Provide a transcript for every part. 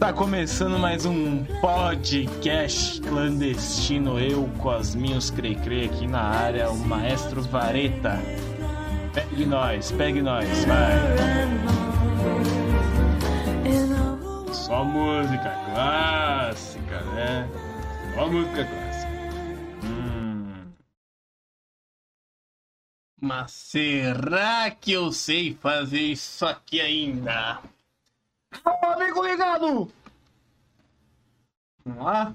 Tá começando mais um podcast clandestino. Eu, Cosminhos Crecre, aqui na área, o Maestro Vareta. Pegue nós, pegue nós, vai. Só música clássica, né? Só música clássica. Hum. Mas será que eu sei fazer isso aqui ainda? Amigo ligado! Vamos lá?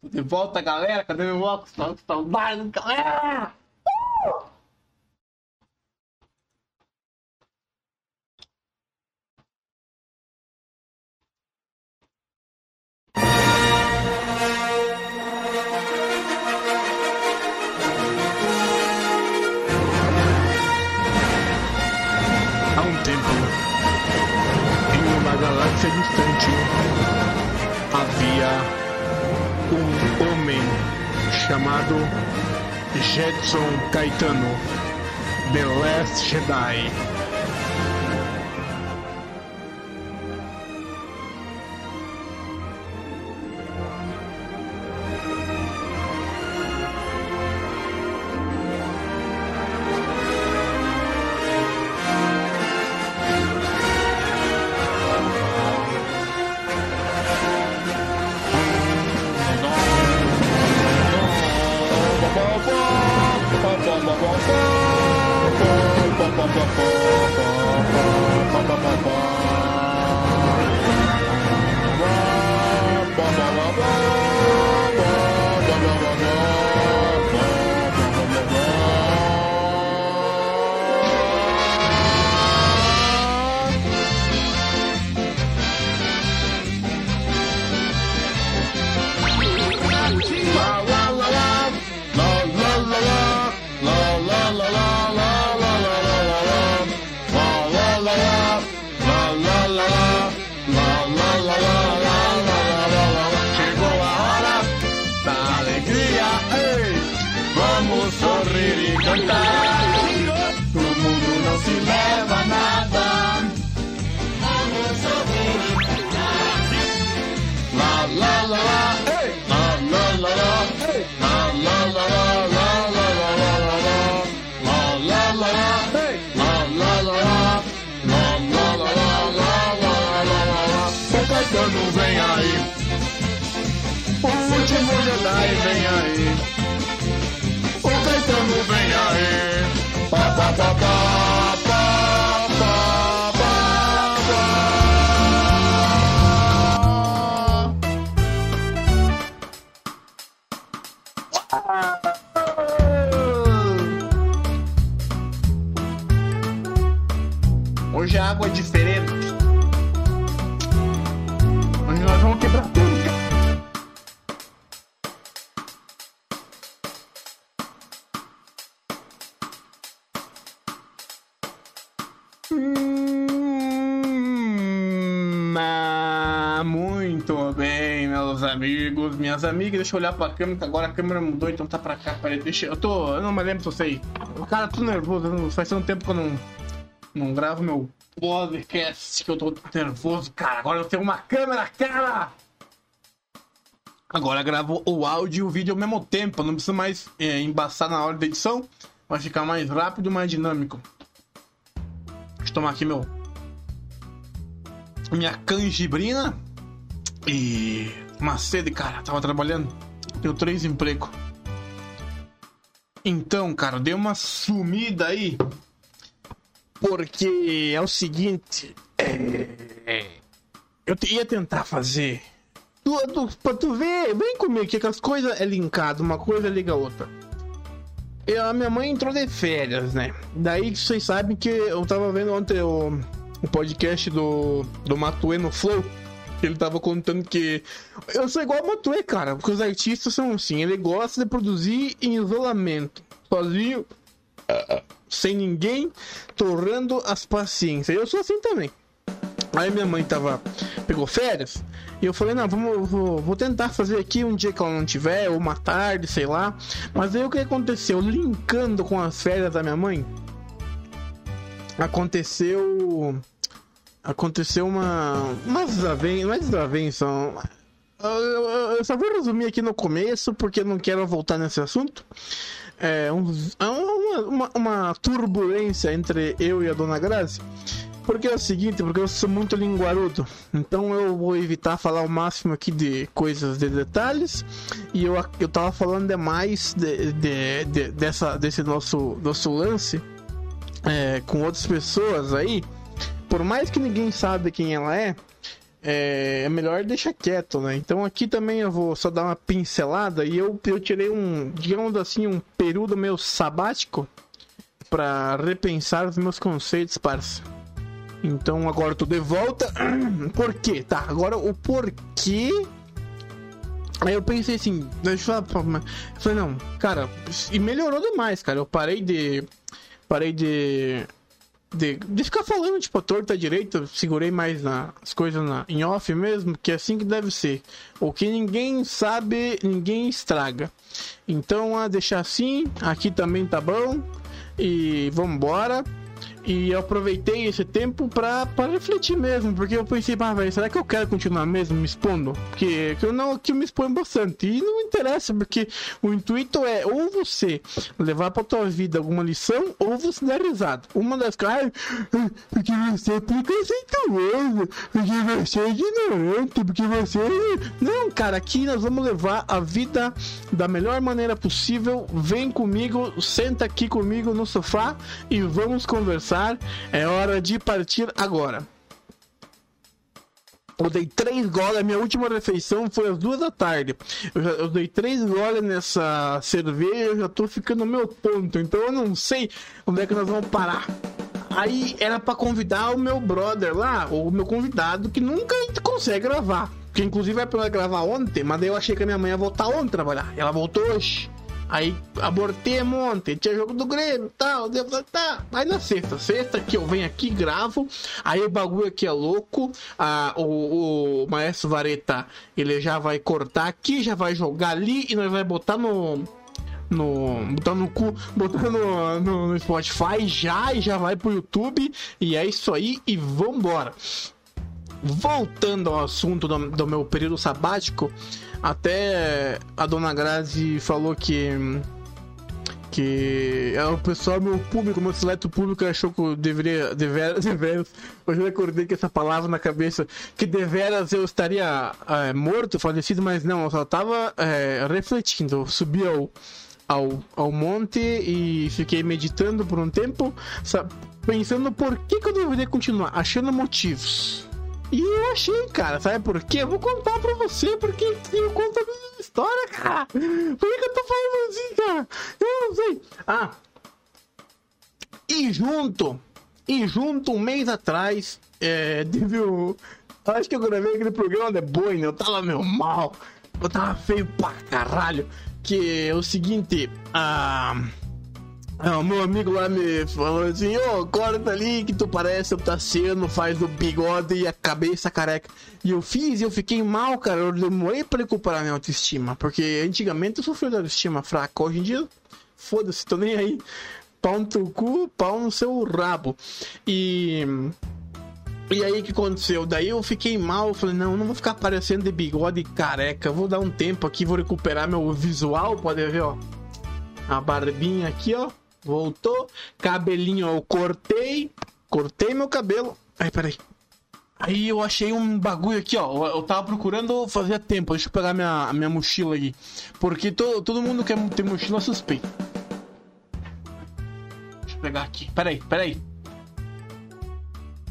Tô de volta, galera. Cadê meu óculos? Tô com saudade, galera! Galáxia distante, havia um homem chamado Jetson Caetano, The Last Jedi. Vem aí. O último Jedi vem aí. O Caetano vem aí. Pá, pá, pá, pá, amigos. Deixa eu olhar pra câmera, que agora a câmera mudou, então tá pra cá. Peraí, deixa eu tô. Eu não me lembro se eu sei. Cara, tô nervoso. Faz tanto tempo que eu não, não gravo meu podcast que eu tô nervoso, cara. Agora eu tenho uma câmera, cara! Agora gravo o áudio e o vídeo ao mesmo tempo. Não preciso mais é, embaçar na hora da edição. Vai ficar mais rápido mais dinâmico. Deixa eu tomar aqui meu. Minha canjibrina. E. Uma sede, cara. Tava trabalhando. Tenho três empregos. Então, cara, dei uma sumida aí. Porque é o seguinte. É... Eu te- ia tentar fazer. Tu, tu, pra tu ver, vem comigo que as coisas é linkado, uma coisa liga a outra. Eu, a minha mãe entrou de férias, né? Daí vocês sabem que eu tava vendo ontem o, o podcast do, do Matuê no Flow. Ele tava contando que. Eu sou igual o Matuê, cara. Porque os artistas são assim. Ele gosta de produzir em isolamento. Sozinho. ah, Sem ninguém. Torrando as paciências. Eu sou assim também. Aí minha mãe tava. Pegou férias. E eu falei, não, vamos, vou, vou tentar fazer aqui um dia que ela não tiver, ou uma tarde, sei lá. Mas aí o que aconteceu? Linkando com as férias da minha mãe, aconteceu aconteceu uma. Uma desavença. É desavença. Eu, eu, eu só vou resumir aqui no começo, porque não quero voltar nesse assunto. É, um, uma, uma, uma turbulência entre eu e a dona Grazi. Porque é o seguinte, porque eu sou muito linguarudo. Então eu vou evitar falar o máximo aqui de coisas de detalhes. E eu, eu tava falando demais de, de, de dessa, desse nosso, nosso lance é, com outras pessoas aí. Por mais que ninguém sabe quem ela é, é, é, melhor deixar quieto, né? Então aqui também eu vou só dar uma pincelada e eu, eu tirei um, digamos assim, um período meu sabático para repensar os meus conceitos, parça. Então agora eu tô de volta. Por quê? Tá, agora o porquê. Aí eu pensei assim, deixa eu falar. Eu falei, não, cara, e melhorou demais, cara. Eu parei de. Parei de. De, de ficar falando, tipo, a torta direita, segurei mais nas coisas na, em off mesmo, que é assim que deve ser. O que ninguém sabe, ninguém estraga. Então, a deixar assim, aqui também tá bom. E vambora. embora. E eu aproveitei esse tempo pra, pra refletir mesmo, porque eu pensei, ah, velho, será que eu quero continuar mesmo me expondo? Porque eu não que eu me exponho bastante. E não interessa, porque o intuito é ou você levar pra tua vida alguma lição, ou você dar risada. Uma das caras, porque você é preconceituoso, porque você é ignorante, porque você. Não, cara, aqui nós vamos levar a vida da melhor maneira possível. Vem comigo, senta aqui comigo no sofá e vamos conversar é hora de partir agora. Eu dei três goles, a minha última refeição foi às duas da tarde. Eu, já, eu dei três goles nessa cerveja, eu já tô ficando no meu ponto, então eu não sei onde é que nós vamos parar. Aí era para convidar o meu brother lá, o meu convidado, que nunca consegue gravar. Que inclusive é pra gravar ontem, mas daí eu achei que a minha mãe ia voltar ontem trabalhar. Ela voltou hoje. Aí abortei ontem, tinha jogo do Grêmio tal. Eu tá. Aí na sexta, sexta que eu venho aqui, gravo. Aí o bagulho aqui é louco. Ah, o, o Maestro Vareta, ele já vai cortar aqui, já vai jogar ali e nós vai botar no. No, botar no cu, botar no, no, no Spotify já e já vai pro YouTube. E é isso aí, e vambora. Voltando ao assunto do, do meu período sabático, até a dona Grazi falou que que é o pessoal, meu público, meu seleto público achou que eu deveria, deveras, deveras, hoje eu acordei com essa palavra na cabeça, que deveras eu estaria é, morto, falecido, mas não, eu só tava é, refletindo, eu subi ao, ao, ao monte e fiquei meditando por um tempo, sabe, pensando por que, que eu deveria continuar, achando motivos. E eu achei, cara, sabe por quê? Eu vou contar pra você, porque eu conto a minha história, cara. Por que, eu tô falando assim, cara? Eu não sei. Ah. E junto, e junto, um mês atrás, é, teve o. Acho que eu gravei aquele programa de boi, né? Eu tava meio mal. Eu tava feio pra caralho. Que é o seguinte. Ah, o meu amigo lá me falou assim, ô, oh, corta ali que tu parece o Tassiano, faz o bigode e a cabeça careca. E eu fiz e eu fiquei mal, cara. Eu demorei pra recuperar minha autoestima. Porque antigamente eu sofri de autoestima fraca. Hoje em dia, foda-se, tô nem aí. Pau no teu cu, pau no seu rabo. E. E aí que aconteceu? Daí eu fiquei mal, falei, não, não vou ficar parecendo de bigode careca, vou dar um tempo aqui, vou recuperar meu visual, pode ver, ó. A barbinha aqui, ó. Voltou. Cabelinho, eu cortei. Cortei meu cabelo. Ai, peraí. Aí eu achei um bagulho aqui, ó. Eu tava procurando fazia tempo. Deixa eu pegar minha, minha mochila aqui. Porque to, todo mundo quer ter mochila suspeita. Deixa eu pegar aqui. Peraí, peraí.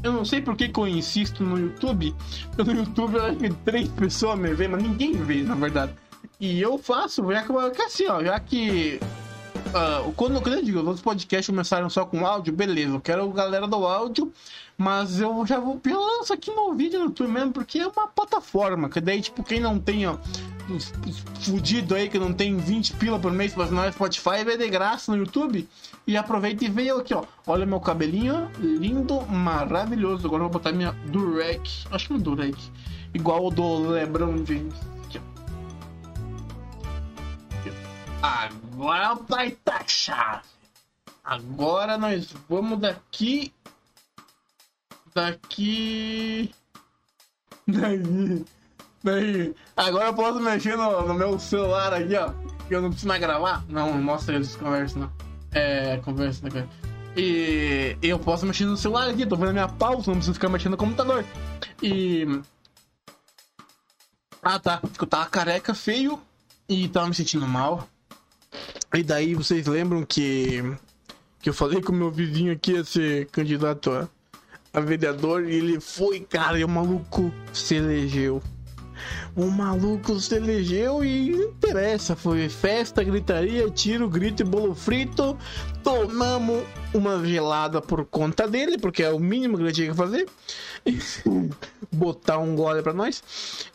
Eu não sei por que, que eu insisto no YouTube. No YouTube eu acho que três pessoas me veem, mas ninguém vê, na verdade. E eu faço, já que, assim, ó, já que Uh, quando, quando eu digo, os outros podcasts começaram só com áudio, beleza, eu quero galera do áudio, mas eu já vou lanço aqui no vídeo no YouTube mesmo, porque é uma plataforma, que daí, tipo, quem não tem, ó, fudido aí, que não tem 20 pila por mês pra assinar Spotify, vai de graça no YouTube, e aproveita e vem aqui, ó, olha meu cabelinho, lindo, maravilhoso, agora eu vou botar minha Durek, acho que é Durek, igual o do LeBron James. Agora vai tá chave. Agora nós vamos daqui tá aqui. Daí. Daí. Agora eu posso mexer no, no meu celular aqui, ó. Eu não preciso mais gravar. Não, não mostra eles conversa, não. É, conversa, cara? E eu posso mexer no celular aqui, tô vendo a minha pausa, não preciso ficar mexendo no computador. E. Ah tá, eu tava careca, feio e tava me sentindo mal. E daí vocês lembram que. Que eu falei com o meu vizinho aqui ia ser candidato a, a vereador e ele foi, cara, e o maluco se elegeu o maluco se elegeu e não interessa. Foi festa, gritaria, tiro, grito e bolo frito. Tomamos uma gelada por conta dele, porque é o mínimo que ele tinha que fazer. Botar um gole pra nós.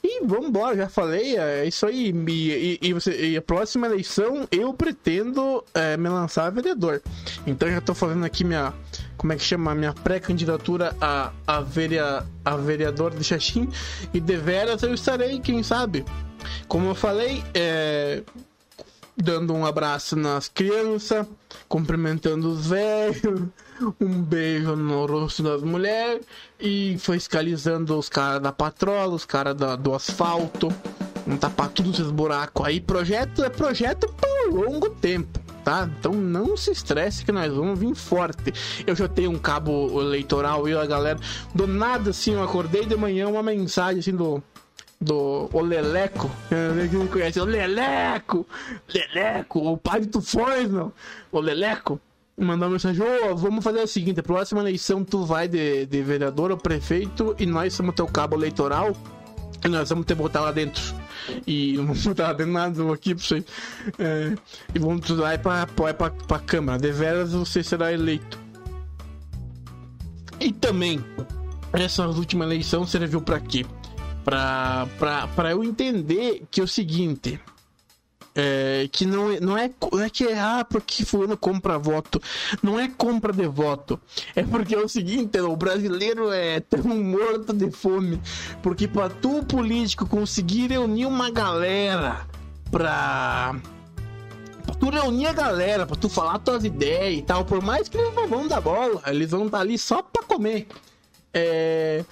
E vamos embora, já falei, é isso aí. E, e, e, você, e a próxima eleição eu pretendo é, me lançar a vereador. Então já tô fazendo aqui minha como é que chama, minha pré-candidatura a, a, a vereador de Xaxim e deveras eu estarei, quem sabe. Como eu falei, é, dando um abraço nas crianças, cumprimentando os velhos, um beijo no rosto das mulheres e fiscalizando os caras da patrola, os caras do asfalto, não tapar tudo esses buracos aí. Projeto é projeto por longo tempo tá? Então não se estresse que nós vamos vir forte. Eu já tenho um cabo eleitoral e a galera, do nada assim, eu acordei de manhã uma mensagem assim do do o Leleco, quem conhece, o Leleco, Leleco, o pai de Tufões, não, o Leleco, mandou uma mensagem, ô, oh, vamos fazer o seguinte, a próxima eleição tu vai de, de vereador ou prefeito e nós somos teu cabo eleitoral e nós vamos ter que botar lá dentro. E não vamos botar lá dentro nada, aqui pra você. É, e vamos lá pra, pra, pra, pra Câmara. Deveras você será eleito. E também, essa última eleição serviu para quê? Pra, eu entender que é o seguinte é, que não, é, não, é, não é que é ah, porque fulano compra voto. Não é compra de voto. É porque é o seguinte, o brasileiro é tão morto de fome. Porque para tu, político, conseguir reunir uma galera pra. Pra tu reunir a galera, pra tu falar tuas ideias e tal, por mais que eles não vão dar bola, eles vão estar tá ali só pra comer. É.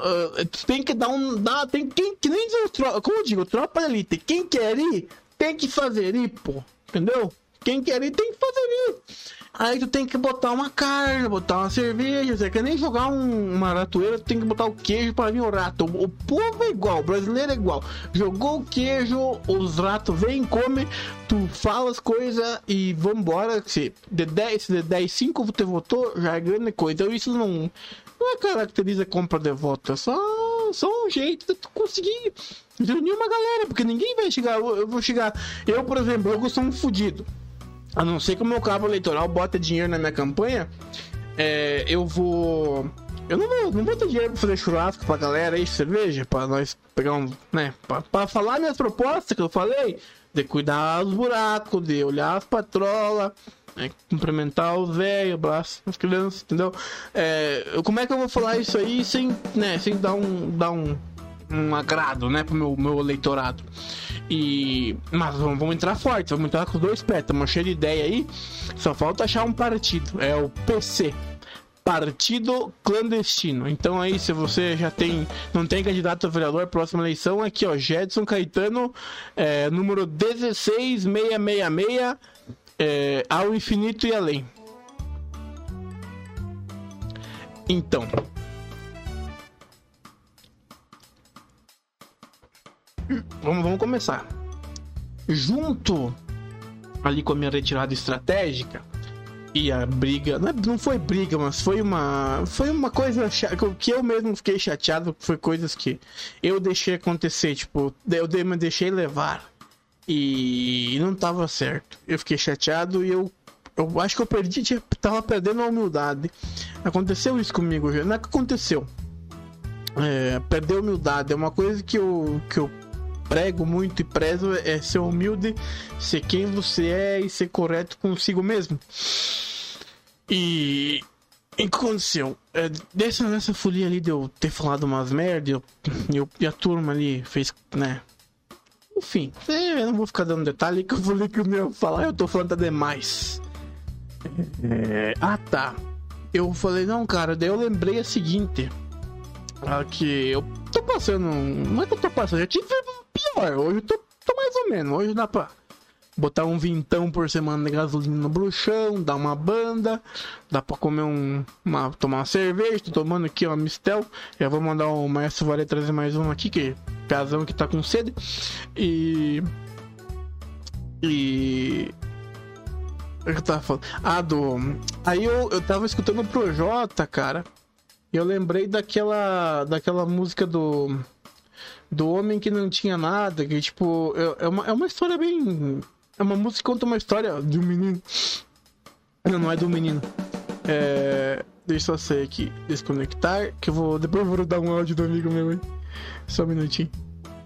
Uh, tem que dar um. Dar, tem quem que nem diz, como eu digo, tropa elite. Quem quer ir, tem que fazer ir, pô. Entendeu? Quem quer ir tem que fazer ir. Aí tu tem que botar uma carne, botar uma cerveja. Você quer nem jogar um, uma ratoeira, tu tem que botar o queijo para vir o rato. O, o, povo é igual, o brasileiro é igual. Jogou o queijo, os ratos vêm, come, tu fala as coisas e vambora. Se de 10, se de 10, 5 você votou, já é grande coisa. Então isso não, não é caracteriza compra de voto, é só, só um jeito de tu conseguir reunir uma galera, porque ninguém vai chegar. Eu vou chegar. Eu, por exemplo, eu sou um fudido. A não ser que o meu cabo eleitoral bota dinheiro na minha campanha, é, eu vou. Eu não vou, não vou ter dinheiro pra fazer churrasco pra galera aí, cerveja, pra nós pegar um. né? Pra, pra falar minhas propostas que eu falei, de cuidar dos buracos, de olhar as patrolas, né, cumprimentar os velhos, abraço as crianças, entendeu? É, como é que eu vou falar isso aí sem, né, sem dar um. Dar um um agrado, né, pro meu, meu eleitorado. E mas vamos, vamos entrar forte, vamos entrar com os dois pés, estamos cheio de ideia aí. Só falta achar um partido, é o PC. Partido clandestino. Então aí, se você já tem, não tem candidato a vereador próxima eleição, aqui ó, Jedson Caetano, é, número 16666, é, ao infinito e além. Então, vamos, vamos começar. Junto ali com a minha retirada estratégica e a briga, não, é, foi briga, mas foi uma foi uma coisa que eu mesmo fiquei chateado, foi coisas que eu deixei acontecer, tipo, eu me deixei levar e não tava certo. Eu fiquei chateado e eu eu acho que eu perdi, tava perdendo a humildade. Aconteceu isso comigo, não é que aconteceu. É, perder a humildade é uma coisa que eu, que eu prego muito e prezo é ser humilde, ser quem você é e ser correto consigo mesmo. E o que aconteceu? É, dessa, nessa folia ali de eu ter falado umas merda, eu, eu, e a turma ali fez, né? Enfim, eu não vou ficar dando detalhe que eu falei que o meu falar, eu tô falando demais. É, ah tá. eu falei, não, cara, daí eu lembrei a seguinte. Ah, que eu tô passando. Não é que eu tô passando, já tive pior. Hoje eu tô, tô mais ou menos. Hoje dá pra botar um vintão por semana de gasolina no bruxão, dar uma banda, dá pra comer um. Uma, tomar uma cerveja, tô tomando aqui uma Mistel. Já vou mandar o Maestro Vale trazer mais um aqui, que Piazão que tá com sede. E. E. O que eu tava falando? Ah, do. Aí eu, eu tava escutando o Projota, cara. E eu lembrei daquela. daquela música do. Do homem que não tinha nada, que tipo. É, é uma, é uma história bem. É uma música que conta uma história de um menino. Não, não é do menino. É. Deixa eu sei aqui. Desconectar. Que eu vou. Depois eu vou dar um áudio do amigo meu aí. Só um minutinho.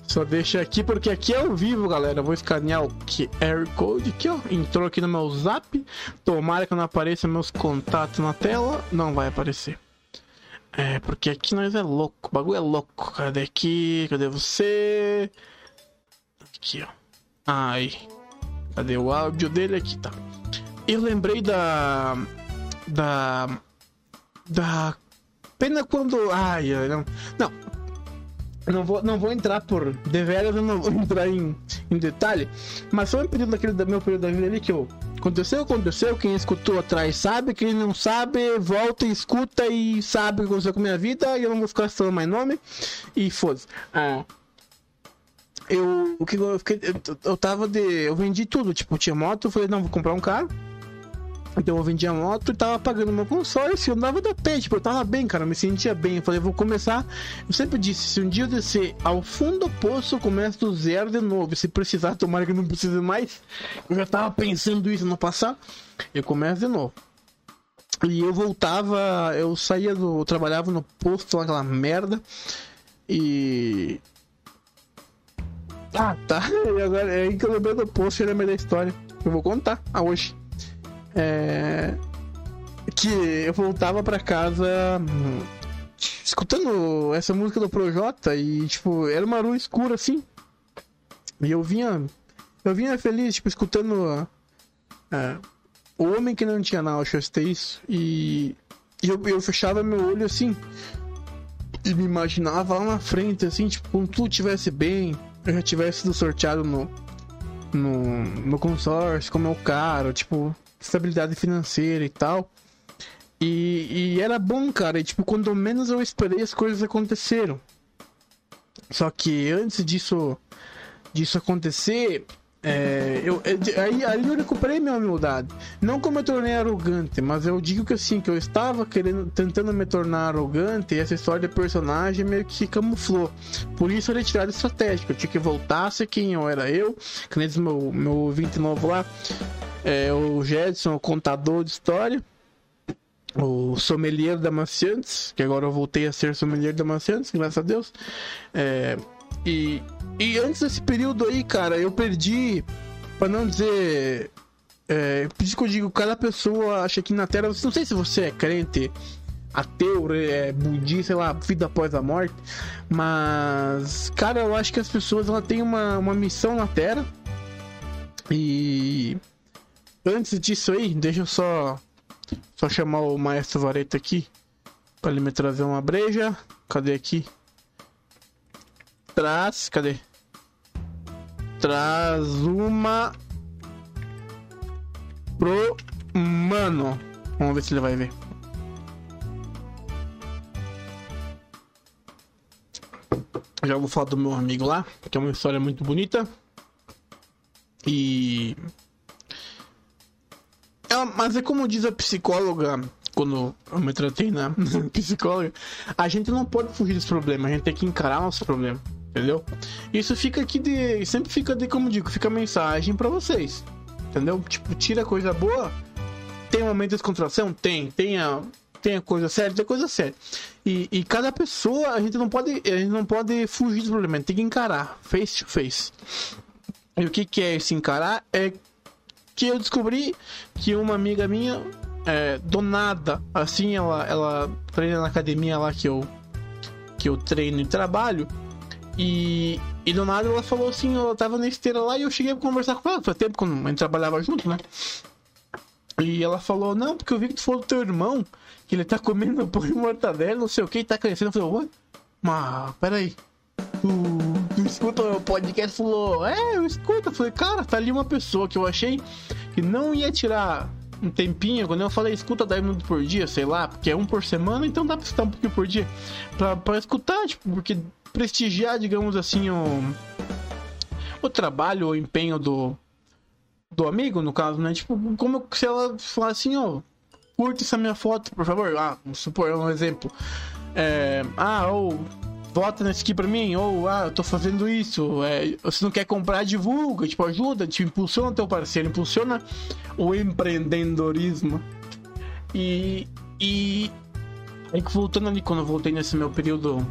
Só deixa aqui, porque aqui é ao vivo, galera. Vou escanear o QR Code aqui, ó. Entrou aqui no meu zap. Tomara que não apareça meus contatos na tela. Não vai aparecer. É, porque aqui nós é louco. O bagulho é louco. Cadê aqui? Cadê você? Aqui, ó. Ai. Cadê o áudio dele? Aqui, tá. Eu lembrei da. Da. Da. Pena quando. Ai, não. Não, não vou, não vou entrar por deveras, eu não vou entrar em, em detalhe, mas foi um período daquele meu período da vida ali que eu aconteceu, aconteceu, quem escutou atrás sabe, quem não sabe, volta escuta e sabe o que aconteceu com a minha vida, e eu não vou ficar falando mais nome, e foda-se. Ah, eu, o que eu fiquei, eu, eu tava de, eu vendi tudo, tipo, tinha moto, eu falei, não, vou comprar um carro, então eu vendia moto e tava pagando meu consórcio, eu andava da pé, tipo, eu tava bem, cara, eu me sentia bem. Eu falei, vou começar. Eu sempre disse, se um dia eu descer ao fundo do poço, eu começo do zero de novo. Se precisar, tomara que não precise mais. Eu já tava pensando isso no passado. Eu começo de novo. E eu voltava, eu saía do. Eu trabalhava no posto, aquela merda. E. Ah, tá. E agora é aí que eu lembrei do posto e lembrei da história. Eu vou contar a hoje. É... Que eu voltava para casa hum, escutando essa música do Projota e, tipo, era uma rua escura assim. E eu vinha. Eu vinha feliz, tipo, escutando. Uh, o Homem que Não Tinha Náusea, isso. E, e eu, eu fechava meu olho assim. E me imaginava lá na frente, assim, tipo, quando tudo estivesse bem, eu já tivesse sido sorteado no, no, no consórcio, como é o cara, tipo, estabilidade financeira e tal. E, e, era bom, cara. E, tipo, quando menos eu esperei, as coisas aconteceram. Só que antes disso, disso acontecer, é, eu, é, aí, aí eu recuperei minha humildade. Não como eu tornei arrogante, mas eu digo que assim, que eu estava querendo, tentando me tornar arrogante e essa história de personagem meio que camuflou. Por isso eu retirada estratégica. Eu tinha que voltar a ser quem eu era eu. Que nem meu, meu 29 lá é, o Jedson, o contador de história, o sommelier da Maciantes, que agora eu voltei a ser sommelier da Maciantes, graças a Deus. É, e, e antes desse período aí, cara, eu perdi, para não dizer. É, por isso que eu digo, cada pessoa acha que na Terra. Não sei se você é crente, ateu, é, budista, sei lá, vida após a morte. Mas, cara, eu acho que as pessoas ela têm uma, uma missão na Terra. E Antes disso aí, deixa eu só só chamar o maestro Vareta aqui para ele me trazer uma breja. Cadê aqui? Traz, cadê? Traz uma pro mano. Vamos ver se ele vai ver. Já vou falar do meu amigo lá, que é uma história muito bonita. E é, mas é como diz a psicóloga, quando eu me tratei na psicóloga, a gente não pode fugir dos problemas, a gente tem que encarar nossos problemas, entendeu? Isso fica aqui de. Sempre fica de, como digo, fica mensagem para vocês, entendeu? Tipo, tira coisa boa, tem momento de descontração? Tem, tem a, tem a coisa séria, tem a coisa séria. E, e cada pessoa, a gente não pode, a gente não pode fugir dos problemas, tem que encarar, face to face. E o que, que é esse encarar? É que eu descobri que uma amiga minha, é, do nada, assim, ela, ela treina na academia lá que eu, que eu treino e trabalho. E, e do nada ela falou assim, ela tava na esteira lá e eu cheguei a conversar com ela, faz tempo que a gente trabalhava junto, né? E ela falou, não, porque eu vi que tu falou do teu irmão, que ele tá comendo pão e mortadela, não sei o que, e tá crescendo. Eu falei, ué? Mas, peraí. Tu, tu escuta o meu podcast falou, é, eu escuto. Eu falei, cara, tá ali uma pessoa que eu achei que não ia tirar um tempinho, quando eu falei escuta 10 minutos por dia, sei lá, porque é um por semana, então dá pra escutar um pouquinho por dia. Pra, pra escutar, tipo, porque prestigiar, digamos assim, o, o trabalho, o empenho do, do amigo, no caso, né? Tipo, como se ela falasse assim, ó, curte essa minha foto, por favor. Ah, vamos supor um exemplo. É, ah, ou vota nesse aqui pra mim, ou ah, eu tô fazendo isso, é, você não quer comprar, divulga, tipo, ajuda, te impulsiona teu parceiro, impulsiona o empreendedorismo. E. E. Aí que voltando ali, quando eu voltei nesse meu período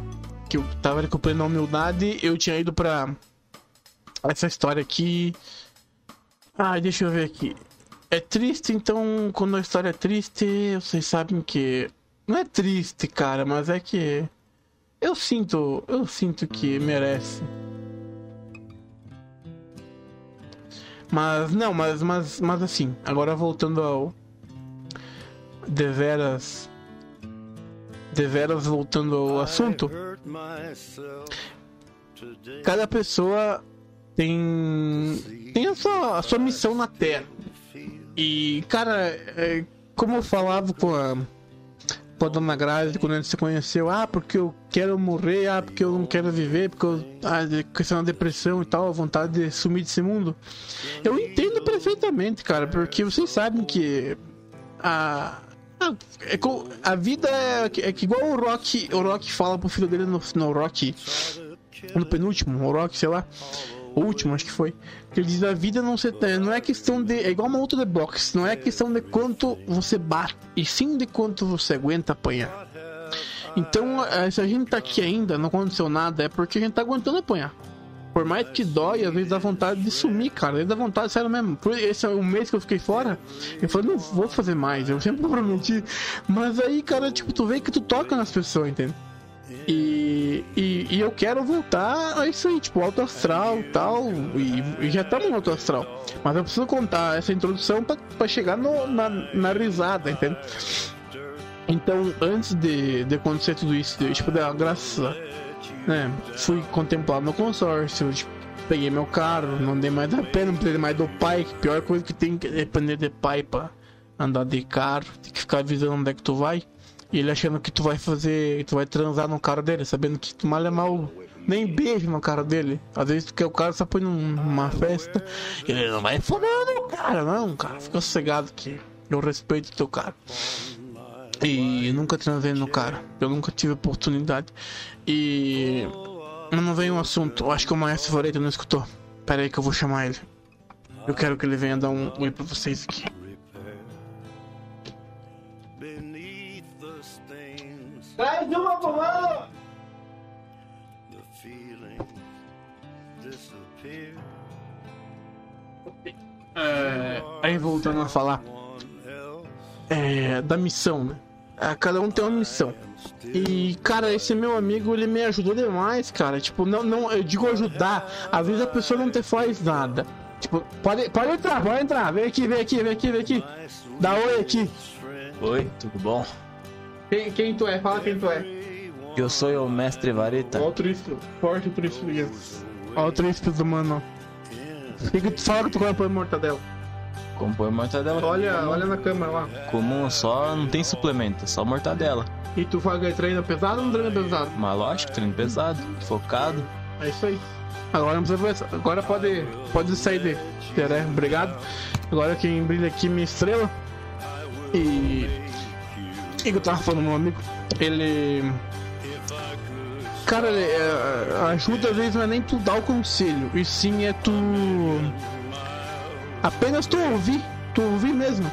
que eu tava recuperando a humildade, eu tinha ido pra essa história aqui. Ah, deixa eu ver aqui. É triste, então, quando a história é triste, vocês sabem que. Não é triste, cara, mas é que. Eu sinto. Eu sinto que merece. Mas, não, mas, mas, mas assim, agora voltando ao. Deveras. Deveras voltando ao assunto. Cada pessoa tem. tem a sua, a sua missão na Terra. E, cara, é, como eu falava com a, com a Dona Grazi quando a gente se conheceu, ah, porque eu quero morrer, ah, porque eu não quero viver, porque eu. Ah, questão da depressão e tal, a vontade de sumir desse mundo. Eu entendo perfeitamente, cara, porque vocês sabem que. A, é, a vida é, é que igual o Rock, o Rock fala pro filho dele no, no Rock. No penúltimo, o Rock, sei lá o último, acho que foi. Que ele diz a vida não, se, não é questão de. É igual uma luta de boxe, não é questão de quanto você bate, e sim de quanto você aguenta apanhar. Então, eh, se a gente tá aqui ainda, não aconteceu nada, é porque a gente tá aguentando apanhar. Por mais que dói, às vezes dá vontade de sumir, cara. Às vezes dá vontade, sério mesmo. Por esse é um mês que eu fiquei fora, eu falei, não vou fazer mais. Eu sempre prometi. Mas aí, cara, tipo, tu vê que tu toca nas pessoas, entende? E, e, e, eu quero voltar a isso aí, tipo, alto astral e tal. E, e já estamos no alto astral. Mas eu preciso contar essa introdução para chegar no, na, na risada, entende? Então, antes de, de acontecer tudo isso, de, tipo, da graça, né? Fui contemplado no consórcio, tipo, peguei meu carro, não dei mais da pena, não precisei mais do pai, que pior coisa que tem que depender de pai pra andar de carro, tem que ficar avisando onde é que tu vai. E ele achando que tu vai fazer. Tu vai transar no cara dele, sabendo que tu mal é mal. Nem beijo no cara dele. Às vezes porque o cara só põe numa festa. Ele não vai no cara, não, cara. Fica sossegado que eu respeito teu cara. E nunca transei no cara. Eu nunca tive oportunidade. E. Não vem um assunto. Eu acho que o Maestro Vareta não escutou. Pera aí que eu vou chamar ele. Eu quero que ele venha dar um oi pra vocês aqui. Traz uma comando! É, aí voltando a falar é, da missão, né? É, cada um tem uma missão. E, cara, esse meu amigo, ele me ajudou demais, cara. Tipo, não, não, eu digo ajudar. Às vezes a pessoa não te faz nada. Tipo, pode, pode entrar, pode entrar. Vem aqui, vem aqui, vem aqui, vem aqui. Dá oi aqui. Oi, tudo bom? Quem, quem tu é? Fala quem tu é. Eu sou o mestre Vareta. Olha o triste, forte triste. Olha o triste do mano. O que, que tu fala que tu compõe mortadela? Compõe mortadela. Olha, comum. olha na câmera lá. Comum, só não tem suplemento, só mortadela. E tu fala que treina pesado ou não treina pesado? Mas lógico, treino pesado, focado. É isso aí. Agora Agora pode, pode sair de. Né? Obrigado. Agora quem brilha aqui minha estrela. E que eu tava falando, meu amigo? Ele. Cara, é, ajuda às vezes não é nem tu dar o conselho, e sim é tu. Apenas tu ouvir, tu ouvir mesmo.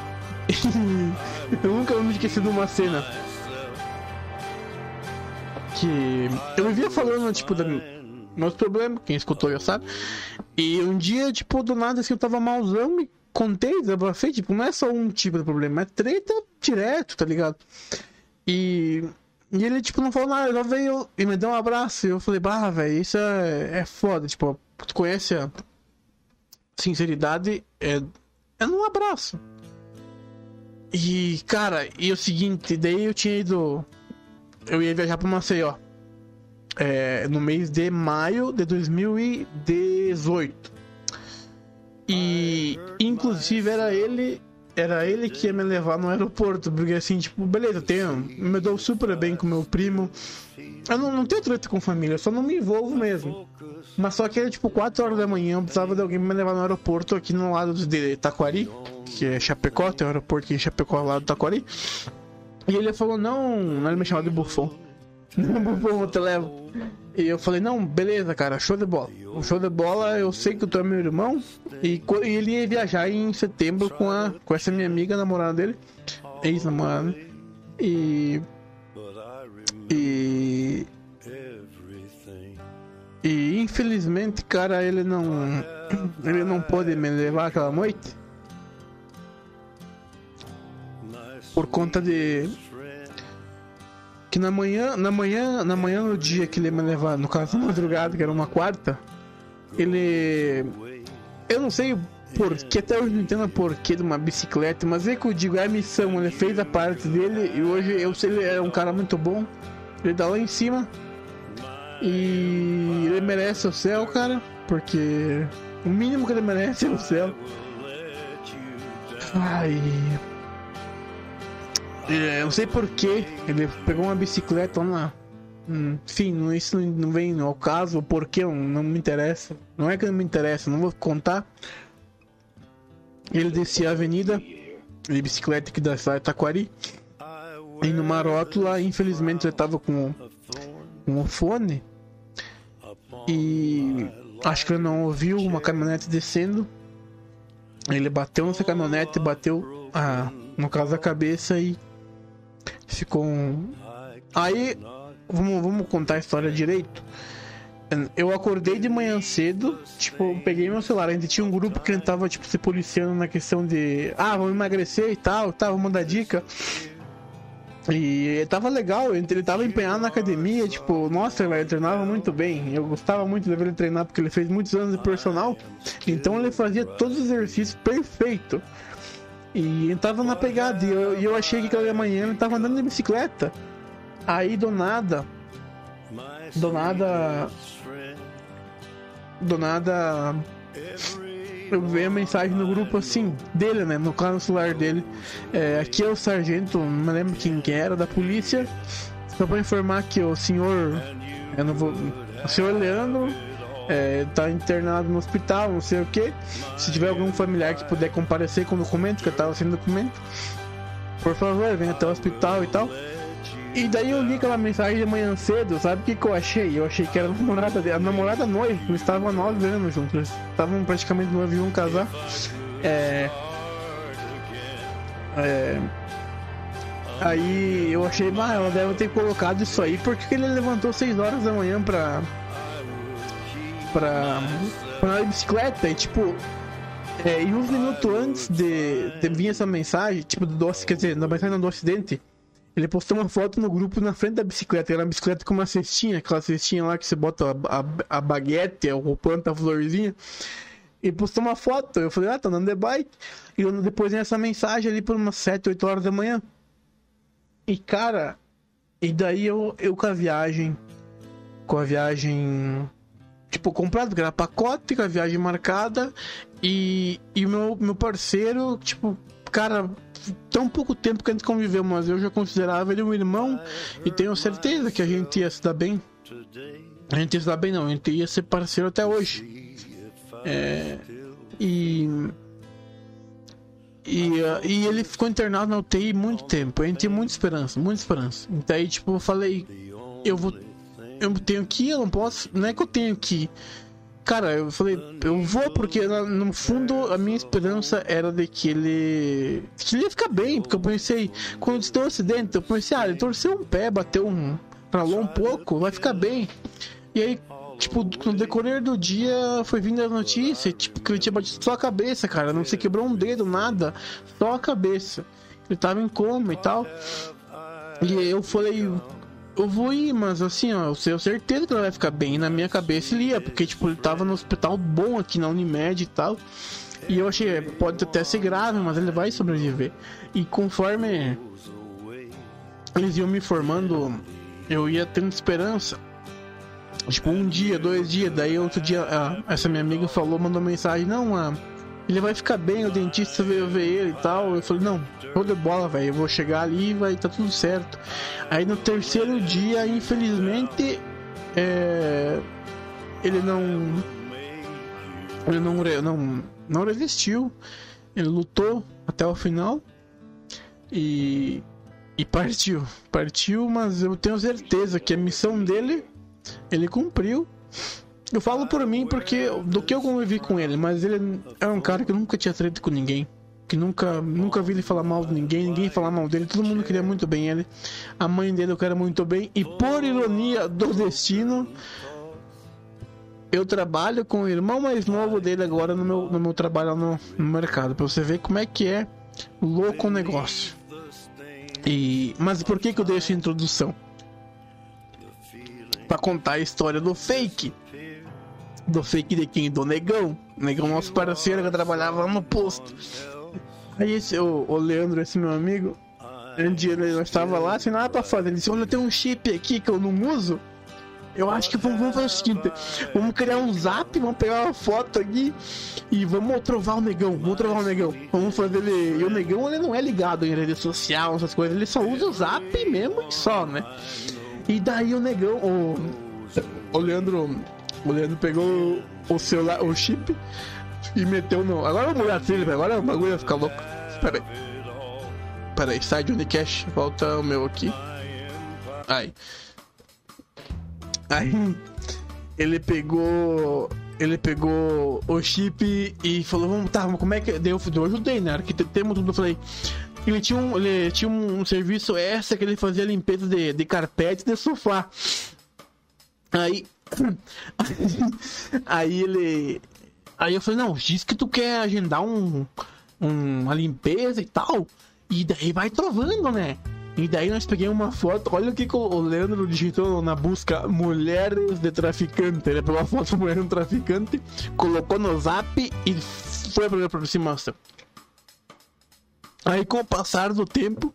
eu nunca me esqueci de uma cena. Que eu vivia falando, tipo, da, meus problemas, quem escutou já sabe. E um dia, tipo, do nada assim, eu tava malzão e contei, desabafei, tipo, não é só um tipo de problema, é treta direto, tá ligado? E, e ele, tipo, não falou nada, só veio e me deu um abraço. E eu falei, bah, velho, isso é, é foda, tipo, tu conhece a sinceridade, é, é num abraço. E, cara, e o seguinte, daí eu tinha ido. Eu ia viajar pra Maceió. É, no mês de maio de 2018. E inclusive era ele. Era ele que ia me levar no aeroporto, porque assim, tipo, beleza, tenho. Me dou super bem com meu primo. Eu não, não tenho treta com família, eu só não me envolvo mesmo. Mas só que era tipo 4 horas da manhã, eu precisava de alguém me levar no aeroporto aqui no lado de Taquari, que é Chapecó, tem um aeroporto aqui em Chapecó lado do Taquari. E ele falou, não, ele me chamava de bufão. Bufão, eu te levo. E eu falei, não, beleza, cara, show de bola. Show de bola, eu sei que tu é meu irmão. E, e ele ia viajar em setembro com, a, com essa minha amiga, namorada dele. Ex-namorada. E. E. E infelizmente, cara, ele não. Ele não pôde me levar aquela noite. Por conta de. Que na manhã, na manhã, na manhã no dia que ele ia me levar, no caso na madrugada, que era uma quarta, ele. Eu não sei por que, até hoje não entendo o porquê de uma bicicleta, mas é que eu digo, é a missão, ele fez a parte dele e hoje eu sei ele é um cara muito bom. Ele tá lá em cima. E ele merece o céu, cara, porque o mínimo que ele merece é o céu. Ai. É, eu não sei porquê. Ele pegou uma bicicleta lá. Hum, Enfim, isso não- vem ao caso, o porquê não, me interessa. Não é que não me interessa, não vou contar. Ele descia a avenida de bicicleta aqui da cidade de Taquari. E numa rótula, infelizmente, eu tava com, o fone. E acho que ele não ouviu uma caminhonete descendo. Ele bateu nessa caminhonete, bateu a, no caso a cabeça e ficou. um- Aí, vamos, vamos contar a história direito. Eu acordei de manhã cedo, tipo, eu peguei meu celular, ainda tinha um grupo que tava, tipo, se policiando na questão de Ah, vamos emagrecer e tal, tá, vamos dar dica. E tava legal, ele tava empenhado na academia, tipo, nossa, ele treinava muito bem. Eu gostava muito de ver ele treinar porque ele fez muitos anos de personal. Então ele fazia todos os exercícios perfeito. E ele tava na pegada. E eu, e eu achei que aquela manhã ele tava andando de bicicleta. Aí do nada. Do nada. Do nada. Eu vi a mensagem no grupo assim, dele, né? No caso celular dele. É, aqui é o sargento, não lembro quem que era, da polícia. Só pra informar que o senhor. Eu não vou. O senhor Leandro é, tá internado no hospital, não sei o que. Se tiver algum familiar que puder comparecer com documento, que eu tava sem documento, por favor, venha até o hospital e tal. E daí eu li aquela mensagem de manhã cedo, sabe o que, que eu achei? Eu achei que era a namorada dele, a namorada noiva, eles estavam há nove anos juntos, eles estavam praticamente noivos e iam casar. É. É. Aí eu achei, ah, ela deve ter colocado isso aí, porque que ele levantou 6 horas da manhã pra. pra. pra andar de bicicleta e tipo. É, e uns minutos antes de, de vir essa mensagem, tipo do doce, quer dizer, na mensagem do acidente, ele postou uma foto no grupo na frente da bicicleta. Era uma bicicleta com uma cestinha, aquela cestinha lá que você bota a, a, a baguete, ou planta a florzinha. E postou uma foto. Eu falei, ah, tá andando de bike. E eu- depois essa mensagem ali por umas 7, 8 horas da manhã. E cara, e daí eu, eu com a viagem. Com a viagem. Tipo, comprado, porque era pacote, com a viagem marcada. E o meu, meu parceiro, tipo, cara, tão pouco tempo que a gente conviveu, mas eu já considerava ele um irmão. E tenho certeza que a gente ia se dar bem. A gente ia se dar bem, não, a gente ia ser parceiro até hoje. É, e. E, uh, e ele ficou internado na UTI muito tempo. A gente tinha muita esperança, muita esperança. Então aí, tipo, eu falei, eu vou. Eu tenho que ir, eu não posso. Não é que eu tenho que ir. Cara, eu falei, eu vou porque no fundo a minha esperança era de que ele. que ele ia ficar bem. Porque eu pensei, quando ele deu um acidente, eu pensei, ah, ele torceu um pé, bateu um. ralou um pouco, vai ficar bem. E aí, tipo, no decorrer do dia foi vindo a notícia, tipo, que ele tinha batido só a cabeça, cara. Não se quebrou um dedo, nada. Só a cabeça. Ele tava em coma e tal. E eu falei. Eu vou ir, mas assim, ó, eu tenho certeza que ela vai ficar bem. Na minha cabeça ele ia, porque, tipo, ele tava no hospital bom aqui na Unimed e tal. E eu achei, pode até ser grave, mas ele vai sobreviver. E conforme eles iam me informando, eu ia tendo esperança. Tipo, um dia, dois dias, daí outro dia, ah, essa minha amiga falou, mandou mensagem, não, ah, ele vai ficar bem, o dentista veio ver ele e tal. Eu falei, não, show de bola, velho, eu vou chegar ali e vai tá tudo certo. Aí no terceiro dia, infelizmente, é, ele não. Ele não, não, não resistiu. Ele lutou até o final. E. E partiu. Partiu, mas eu tenho certeza que a missão dele ele cumpriu. Eu falo por mim porque do que eu convivi com ele, mas ele é um cara que nunca tinha treta com ninguém. Que nunca, nunca vi ele falar mal de ninguém, ninguém falar mal dele, todo mundo queria muito bem ele. A mãe dele eu quero muito bem. E por ironia do destino, eu trabalho com o irmão mais novo dele agora no meu, no meu trabalho no, no mercado. Pra você ver como é que é louco o negócio. E, mas por que, que eu dei essa introdução? Para contar a história do fake do fake de quem? Do Negão. Negão, nosso parceiro que trabalhava no posto. Aí esse, o, o Leandro, esse meu amigo, um dia ele estava lá, sem nada pra fazer. Ele disse: Olha, tem um chip aqui que eu não uso. Eu acho que vamos, vamos fazer o seguinte: vamos criar um zap, vamos pegar uma foto aqui e vamos trovar o negão. Vamos trovar o negão. Vamos fazer ele. E o negão ele não é ligado em rede social, essas coisas. Ele só usa o zap mesmo e só, né? E daí o negão, o, o Leandro o Leandro pegou o celular, o chip e meteu no. Agora vamos mudar a trilha, agora o bagulho vai ficar louco. Pera aí. Pera aí, sai de Unicash, volta o meu aqui. Aí. Aí ele pegou. Ele pegou o chip e falou, vamos, tá, como é que. Deu, eu ajudei, né? Arquitetemos tudo, eu falei. Ele tinha um, ele tinha um serviço extra que ele fazia limpeza de, de carpete de sofá. Aí aí ele. Aí eu falei, não, diz que tu quer agendar um, um, uma limpeza e tal. E daí vai trovando, né? E daí nós peguei uma foto, olha o que, que o Leandro digitou na busca mulheres de traficante. Ele pegou a foto mulher de um traficante, colocou no zap e foi pra aproximação. Aí com o passar do tempo,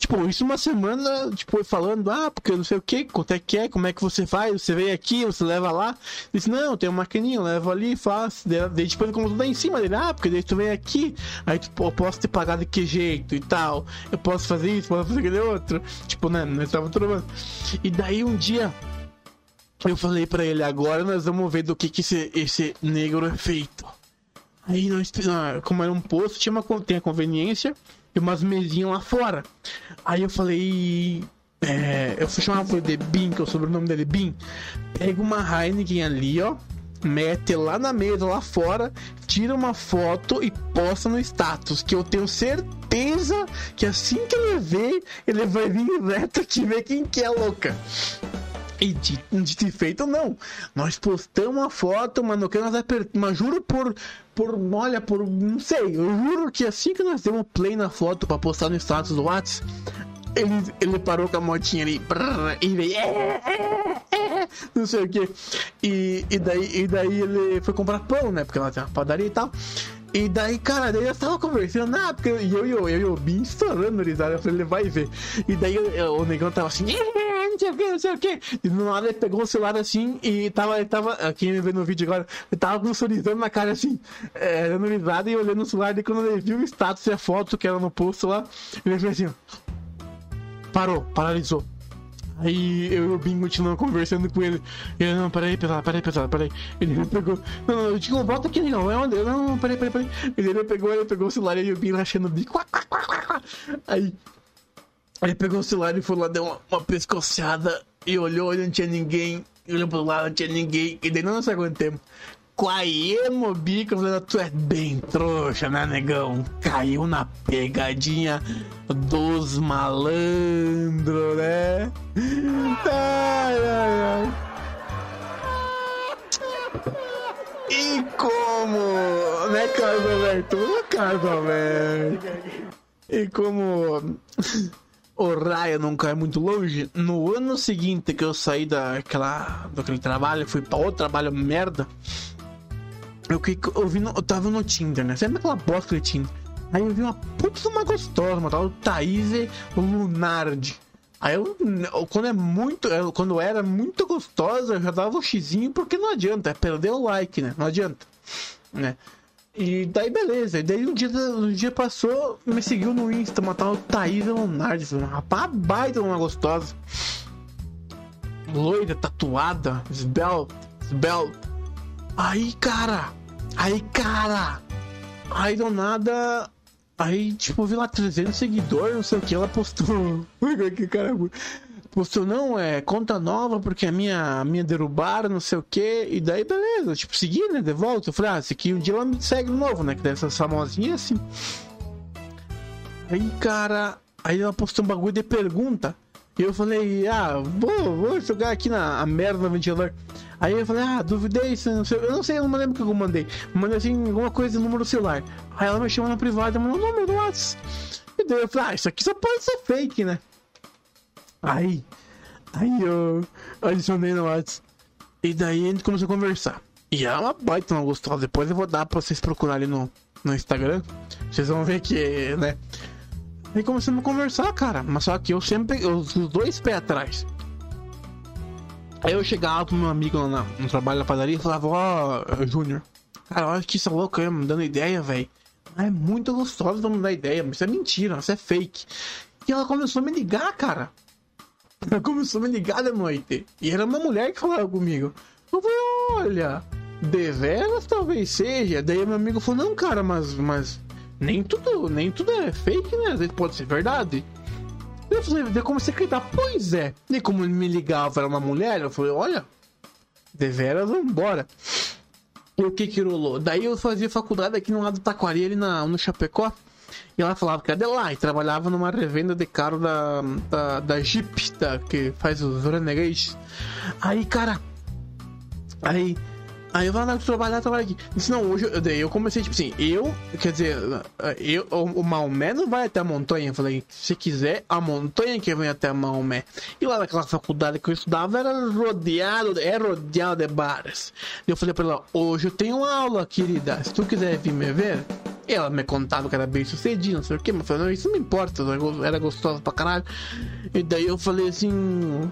Tipo, isso uma semana, tipo, falando, ah, porque não sei o que, quanto é que é, como é que você faz, você vem aqui, você leva lá. Disse, não, tem uma maquininha, leva ali, faz. Daí começou a dar em cima dele, ah, porque daí tu vem aqui, aí tipo, eu posso te pagar de que jeito e tal. Eu posso fazer isso, posso fazer aquele outro. Tipo, né, nós tava trovando. E daí um dia, eu falei para ele, agora nós vamos ver do que que esse, esse negro é feito. Aí nós, como era um posto, tinha uma, tem a conveniência e umas mesinhas lá fora. Aí eu falei. É, eu fui chamar de Bin, que é o sobrenome dele, Bin. Pega uma Heineken ali, ó. Mete lá na mesa, lá fora, tira uma foto e posta no status. Que eu tenho certeza que assim que ele ver, ele vai vir reto aqui ver quem que é louca. E de, de feito, não. Nós postamos uma foto, mano, que nós apertamos. Juro por, por. Olha, por. Não sei. Eu juro que assim que nós demos play na foto pra postar no status do WhatsApp, ele, ele parou com a motinha ali. Brrr, e veio. É, é, é, não sei o que. E, e, daí, e daí ele foi comprar pão, né? Porque lá tem uma padaria e tal. E daí, cara, daí eu tava conversando, ah, porque eu e eu, eu, eu, eu, bem estourando risada. Eu falei, ele vai ver. E daí eu, o negão tava assim sei o que, não sei o que. E do nada ele pegou o celular assim e tava, ele tava, quem me vê no vídeo agora, ele tava com um sorrisão na cara assim, é, dando risada e olhando o celular. E quando ele viu o status e a foto que era no posto lá, ele fez assim, parou, paralisou. Aí eu e o Bing continuamos conversando com ele. Ele, não, peraí, pesado, peraí, pesado, peraí. Ele pegou, não, não, eu digo, volta aqui, não, é onde? Não, não, peraí, peraí, peraí. Ele, ele pegou, ele pegou o celular e o Bing achando o bico. Aí Aí pegou o celular e foi lá, deu uma, uma pescoçada e olhou e não tinha ninguém. Olhou pro lado, não tinha ninguém. E daí não sei quanto tempo. Mobica, falando, tu é bem trouxa, né, negão? Caiu na pegadinha dos malandros, né? Ai, ai, ai. E como, né, Carlos Alberto? Carlos Alberto. E como o raio não cai muito longe. No ano seguinte que eu saí daquela, daquele trabalho, fui pra outro trabalho merda. Eu, que- eu, vi no- eu tava no Tinder, né? Sempre aquela bosta de Tinder. Aí eu vi uma puta uma gostosa, uma tal Thaís Lunardi. Aí eu, quando é muito, quando era muito gostosa, eu já dava o xizinho, porque não adianta, é perder o like, né? Não adianta, né? E daí beleza, e daí um dia, um dia passou, me seguiu no Insta, uma tal Thaís Lunardi, uma rapaz baita uma gostosa. Loira, tatuada, esbelta, esbelta. Aí, cara, aí, cara, aí do nada, aí, tipo, vi lá 300 seguidores, não sei o que, ela postou, que cara, postou, não, é conta nova, porque a minha, a minha derrubaram, não sei o que, e daí, beleza, tipo, segui, né, de volta, eu falei, ah, esse aqui um dia ela me segue novo, né, que dessas famosinhas assim. Aí, cara, aí ela postou um bagulho de pergunta. E eu falei, ah, vou, vou jogar aqui na merda no ventilador. Aí eu falei, ah, duvidei, não sei, eu não sei, eu não lembro o que eu mandei. Mandei assim, alguma coisa no número do celular. Aí ela me chamou na privada, mandou o número do WhatsApp. E daí eu falei, ah, isso aqui só pode ser fake, né? Aí, aí eu adicionei no WhatsApp. E daí a gente começou a conversar. E é uma baita uma gostosa. Depois eu vou dar pra vocês procurarem no, no Instagram. Vocês vão ver que, né? Aí começamos a conversar, cara. Mas só que eu sempre, eu, os dois pés atrás. Aí eu chegava pro meu amigo lá na- no trabalho da padaria e falava, ó, Júnior, cara, olha que isso é louco aí, me dando ideia, velho. É muito gostoso pra me dar ideia, mas isso é mentira, isso é fake. E ela começou a me ligar, cara. Ela começou a me ligar de noite. E era uma mulher que falava comigo. Eu falei, olha, deveras talvez seja. Daí meu amigo falou, não, cara, mas, mas nem tudo, nem tudo é fake, né? Às vezes pode ser verdade. Eu falei, eu comecei a acreditar, pois é. E como ele me ligava, era uma mulher, eu falei, olha, deveras, vambora. E o que que rolou? Daí eu fazia faculdade aqui no lado do Taquari, ali na, no Chapecó. E ela falava que era de lá, e trabalhava numa revenda de carro da, da, da Jeep, da, que faz os Renegades. Aí, cara, Aí, aí eu falei, não, trabalhar, trabalhar aqui. Disse, não, hoje, eu- daí eu comecei, tipo assim, eu, quer dizer, eu, o, o Maomé não vai até a montanha. Eu falei, se quiser, a montanha que vem até Maomé. E lá naquela faculdade que eu estudava era rodeado, é rodeado de bares. Eu falei pra ela, hoje eu tenho aula, querida, se tu quiser vir me ver. E ela me contava que era bem sucedido, não sei o que, mas eu falei, não, isso não importa, era gostosa pra caralho. E daí eu falei assim,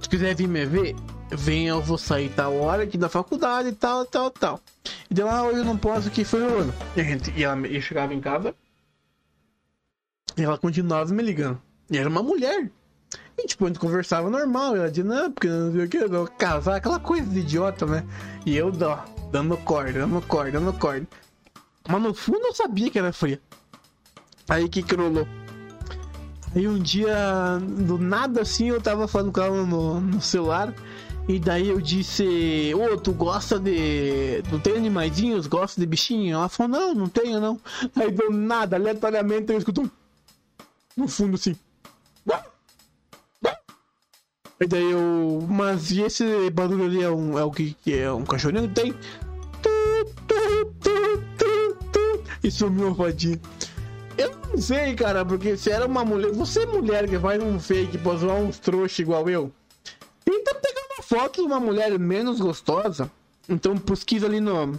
se quiser vir me ver, venha, eu vou sair tal hora aqui da faculdade e tal, tal, tal. E deu lá, hoje eu não posso, que foi o ano. E, a gente, e ela eu chegava em casa e ela continuava me ligando. E era uma mulher. E tipo, a gente conversava normal. E ela dizia, não, porque não sei o que, eu vou casar, aquela coisa de idiota, né? E eu dó, dando corda, dando corda, dando corda. Mas no fundo eu sabia que era fria. Aí que que rolou? Aí um dia, do nada assim, eu tava falando com ela no, no celular. E daí eu disse, ô, tu gosta de. Tu tem animaizinhos? Gosta de bichinho? Ela falou, não, não tenho não. Aí do nada, aleatoriamente, eu escuto um- no fundo assim. E daí eu. Mas e esse barulho ali é um. É o que, que é? Um cachorrinho? Tem. E sumiu a fadinha. Eu não sei, cara, porque se era uma mulher. Você é mulher que faz um fake pra zoar uns trouxa igual eu. Tenta pegar uma foto de uma mulher menos gostosa. Então pesquisa ali no.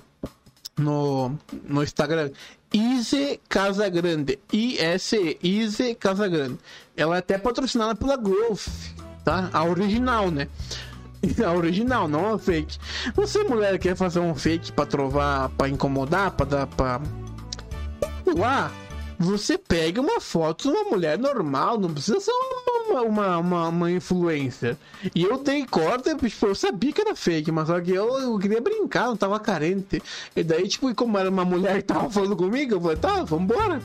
No, no Instagram. Ize Casagrande. I-S-E. Ize Casagrande. Ela é até patrocinada pela Growth. Tá? A original, né? A original, não a fake. Você, mulher, quer fazer um fake pra trovar, pra incomodar, pra dar pra lá, você pega uma foto de uma mulher normal, não precisa ser uma, uma, uma, uma influencer. E eu dei corda, tipo, eu sabia que era fake, mas só que eu, eu queria brincar, não tava carente. E daí, tipo, como era uma mulher que tava falando comigo, eu falei, tá, vambora.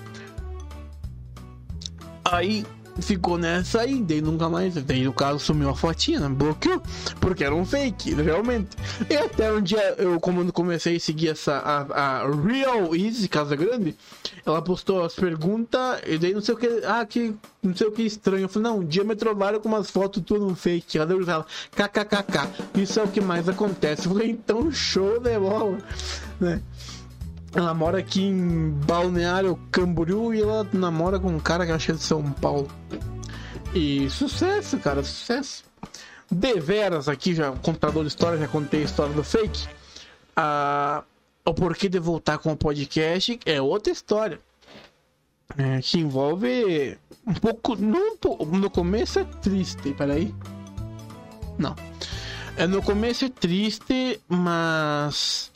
Aí ficou nessa aí, daí nunca mais. Daí no caso sumiu a fotinha, né? bloqueou, porque era um fake, realmente. E até um dia eu, como comecei a seguir essa a, a Real Easy Casa Grande, ela postou as perguntas, e daí não sei o que, ah, que não sei o que estranho. Eu falei, não, um dia me trovaram com umas fotos tudo no fake. Ela ela, kkkk, isso é o que mais acontece. Eu falei, então show de bola, né? Ela mora aqui em Balneário Camboriú e ela namora com um cara que acha de São Paulo. E sucesso, cara, sucesso. Deveras aqui, já contador de história, já contei a história do fake. Ah, o porquê de voltar com o podcast é outra história. É, que envolve um pouco. Não, no começo é triste, peraí. Não. É, no começo é triste, mas.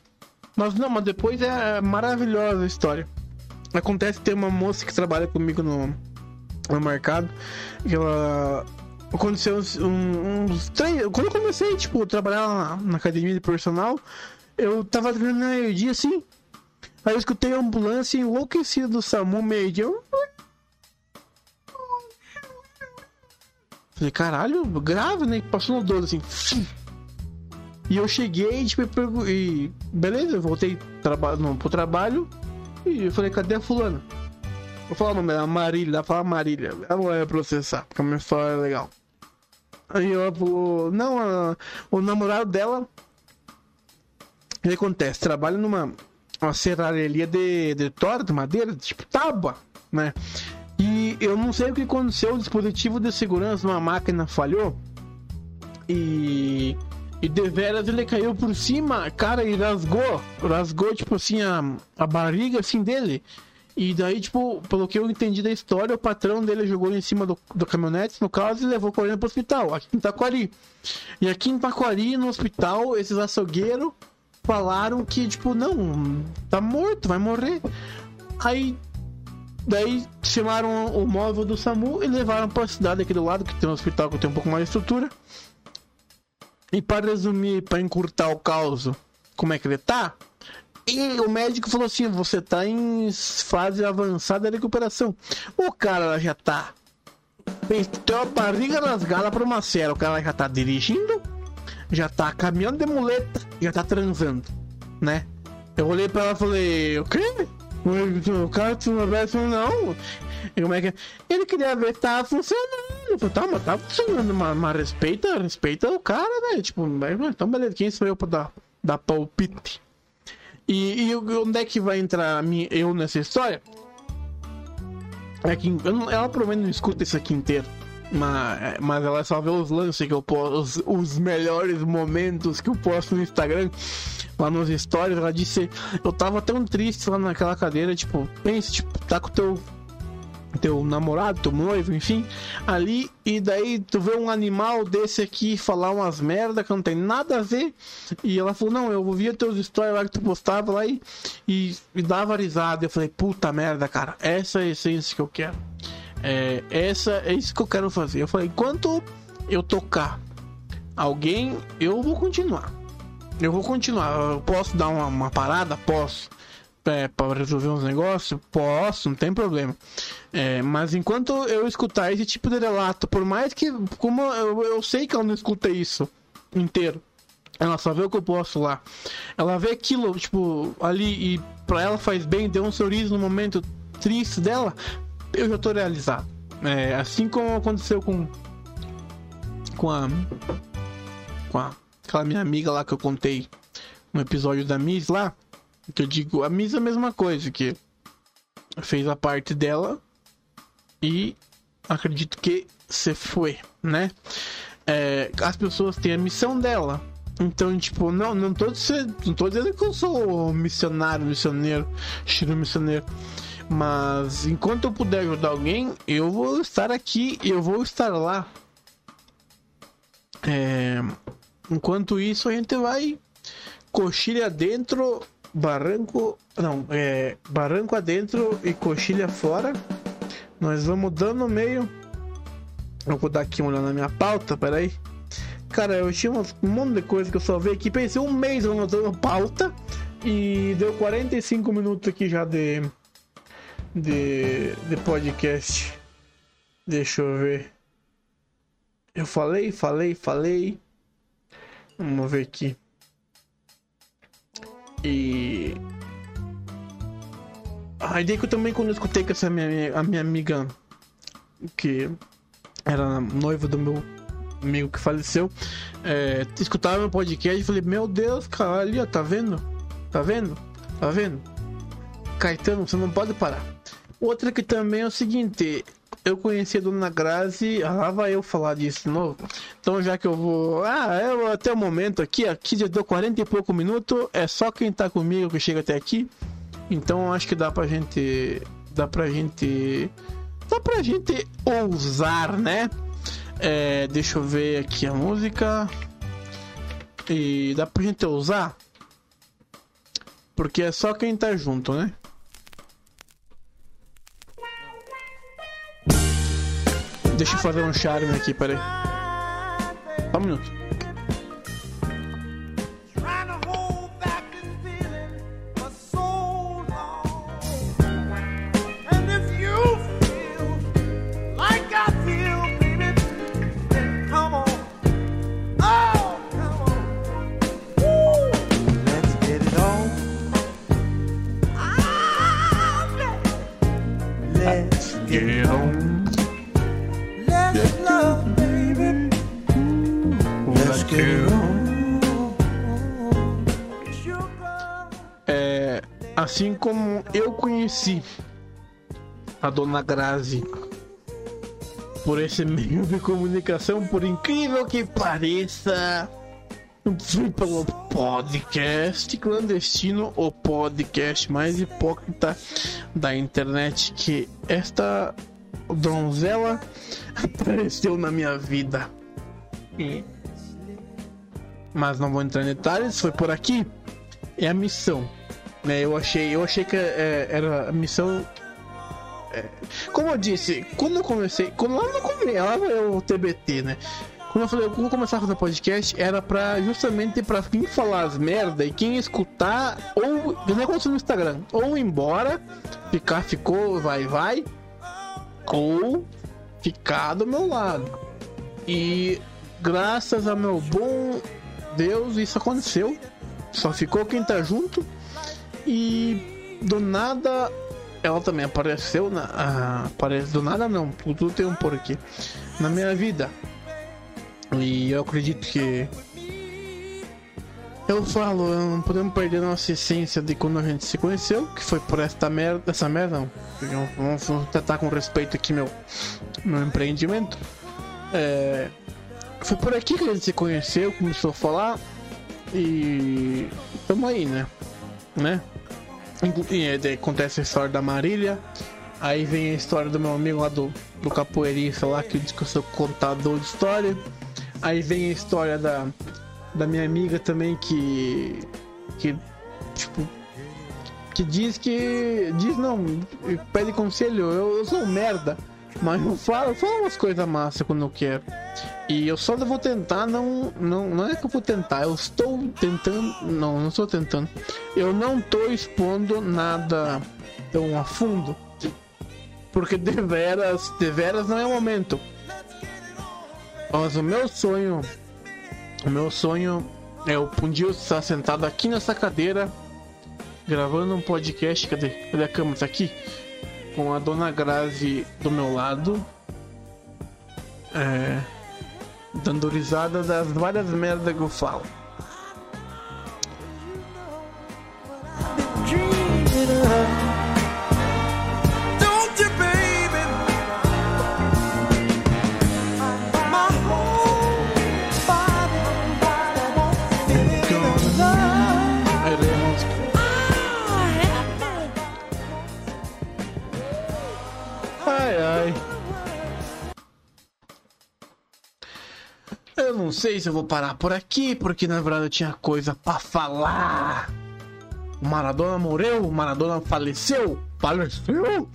Mas não, mas depois é maravilhosa a história. Acontece tem uma moça que trabalha comigo no, no mercado. Que ela. Aconteceu uns, uns três. Quando eu comecei, tipo, trabalhar na, na academia de personal, eu tava treinando meio-dia assim. Aí eu escutei a ambulância enlouquecida do SAMU meio-dia. Falei, caralho, grave, né? Passou no 12 assim. E eu cheguei tipo, e beleza, eu voltei traba no, pro trabalho e eu falei, cadê a fulana? Vou falar o nome dela, Marília, ela fala Marília. Ela vai processar, porque a minha história é legal. Aí eu vou. Não, o namorado dela. O que acontece? Trabalha numa uma serralheria de, de tora, de madeira, tipo tábua, né? E eu não sei o que aconteceu, o dispositivo de segurança uma máquina falhou. E. E deveras ele caiu por cima, cara, e rasgou. Rasgou, tipo assim, a, a barriga assim dele. E daí, tipo, pelo que eu entendi da história, o patrão dele jogou em cima do, do caminhonete, no caso, e levou correndo pro hospital, aqui em Taquari. E aqui em Taquari, no hospital, esses açougueiros falaram que, tipo, não, tá morto, vai morrer. Aí, daí chamaram o móvel do SAMU e levaram pra cidade aqui do lado, que tem um hospital que tem um pouco mais de estrutura. E para resumir, para encurtar o caos, como é que ele tá? E o médico falou assim: você tá em fase avançada de recuperação. O cara já tá. Tem uma barriga rasgada pra uma cera. O cara já tá dirigindo, já tá caminhando de muleta, já tá transando, né? Eu olhei pra ela e falei, o quê? O cara te não. E como é que é? Ele queria ver se tava funcionando. Falei, tá, mas tá funcionando, mas, mas respeita, respeita o cara, né? Tipo, então beleza, quem sou eu pra dar, dar palpite? E, e onde é que vai entrar eu nessa história? É que ela provavelmente não escuta isso aqui inteiro. Mas, mas ela só vê os lances que eu posto, os, os melhores momentos que eu posto no Instagram, lá nos stories. Ela disse: Eu tava tão triste lá naquela cadeira, tipo, pensa, tipo, tá com teu teu namorado, teu noivo, enfim, ali, e daí tu vê um animal desse aqui falar umas merda que não tem nada a ver, e ela falou, não, eu ouvia teus stories lá que tu postava lá e, e, e dava risada, eu falei, puta merda, cara, essa é a essência que eu quero. É, essa é isso que eu quero fazer. Eu falei, enquanto eu tocar alguém, eu vou continuar. Eu vou continuar. Eu posso dar uma, uma parada? Posso. É, para resolver uns negócios? Posso, não tem problema. É, mas enquanto eu escutar esse tipo de relato, por mais que. Como eu, eu sei que ela não escuta isso inteiro. Ela só vê o que eu posso lá. Ela vê aquilo, tipo, ali e pra ela faz bem, deu um sorriso no momento triste dela eu já tô realizado. É, assim como aconteceu com. Com a. Com a, aquela minha amiga lá que eu contei no episódio da Miss lá. Que eu digo, a Miss é a mesma coisa, que fez a parte dela e acredito que se foi, né? É, as pessoas têm a missão dela. Então, tipo, não, não tô, dizendo, não tô dizendo que eu sou missionário, missioneiro, estilo missioneiro. Mas enquanto eu puder ajudar alguém, eu vou estar aqui, eu vou estar lá. É... Enquanto isso, a gente vai coxilha dentro, barranco. Não, é. Barranco adentro e coxilha fora. Nós vamos dando no meio. Eu vou dar aqui uma olhada na minha pauta, peraí. Cara, eu tinha um monte de coisa que eu só vi aqui. Pensei um mês anotando pauta. E deu 45 minutos aqui já de, de, de podcast. Deixa eu ver. Eu falei, falei, falei. Vamos ver aqui. E. A ideia que eu também quando eu escutei com essa minha, a minha amiga que era noiva do meu amigo que faleceu, é, escutava meu podcast e falei, meu Deus, cara, ali ó, tá vendo? Tá vendo? Tá vendo? Caetano, você não pode parar. Outra que também é o seguinte, eu conheci a Dona Grazi, ah, lá vai eu falar disso de novo. Então já que eu vou. Ah, eu até o momento aqui, aqui já deu 40 e pouco minutos, é só quem tá comigo que chega até aqui. Então acho que dá pra gente. Dá pra gente. Dá pra gente ousar, né? É, deixa eu ver aqui a música. E dá pra gente ousar? Porque é só quem tá junto, né? Deixa eu fazer um charme aqui, peraí. Só um minuto. To hold assim como eu conheci a Dona Grazi por esse meio de comunicação, por incrível que pareça, fui pelo podcast clandestino, o podcast mais hipócrita da internet que esta donzela apareceu na minha vida. Mas não vou entrar em detalhes, foi por aqui. É a missão né? Eu achei, eu achei que é, era a missão. é, como eu disse, quando eu comecei, quando lá no começo, lá o TBT, né? Quando eu falei, começar a fazer podcast, era pra justamente pra quem falar as merda e quem escutar, ou nem aconteceu no Instagram, ou embora, ficar, ficou, vai, vai, ou ficar do meu lado. E graças ao meu bom Deus, isso aconteceu. Só ficou quem tá junto. E do nada ela também apareceu na. aparece do nada não, tudo tem um porquê. Na minha vida. E eu acredito que. Eu falo, não podemos perder nossa essência de quando a gente se conheceu, que foi por esta merda. Essa merda não. Vamos, vamos tratar com respeito aqui meu, meu empreendimento. É, foi por aqui que a gente se conheceu, começou a falar. E. Tamo aí, né? Né? E daí acontece a história da Marília. Aí vem a história do meu amigo lá do, do capoeirista lá, que diz que eu sou contador de história. Aí vem a história da, da minha amiga também que. que. tipo. que diz que. diz não, pede conselho, eu, eu sou um merda. Mas eu falo, eu falo umas coisas massas quando eu quero. E eu só vou tentar, não, não, não é que eu vou tentar, eu estou tentando, não, não estou tentando. Eu não estou expondo nada tão a fundo, porque deveras, deveras não é o momento. Mas o meu sonho, o meu sonho é o um estar sentado aqui nessa cadeira, gravando um podcast, cadê? Cadê a câmera? Tá aqui? Com a dona Grazi do meu lado. É dando risada das várias merdas que eu falo. Não sei se eu vou parar por aqui, porque na verdade eu tinha coisa pra falar. O Maradona morreu, o Maradona faleceu, faleceu.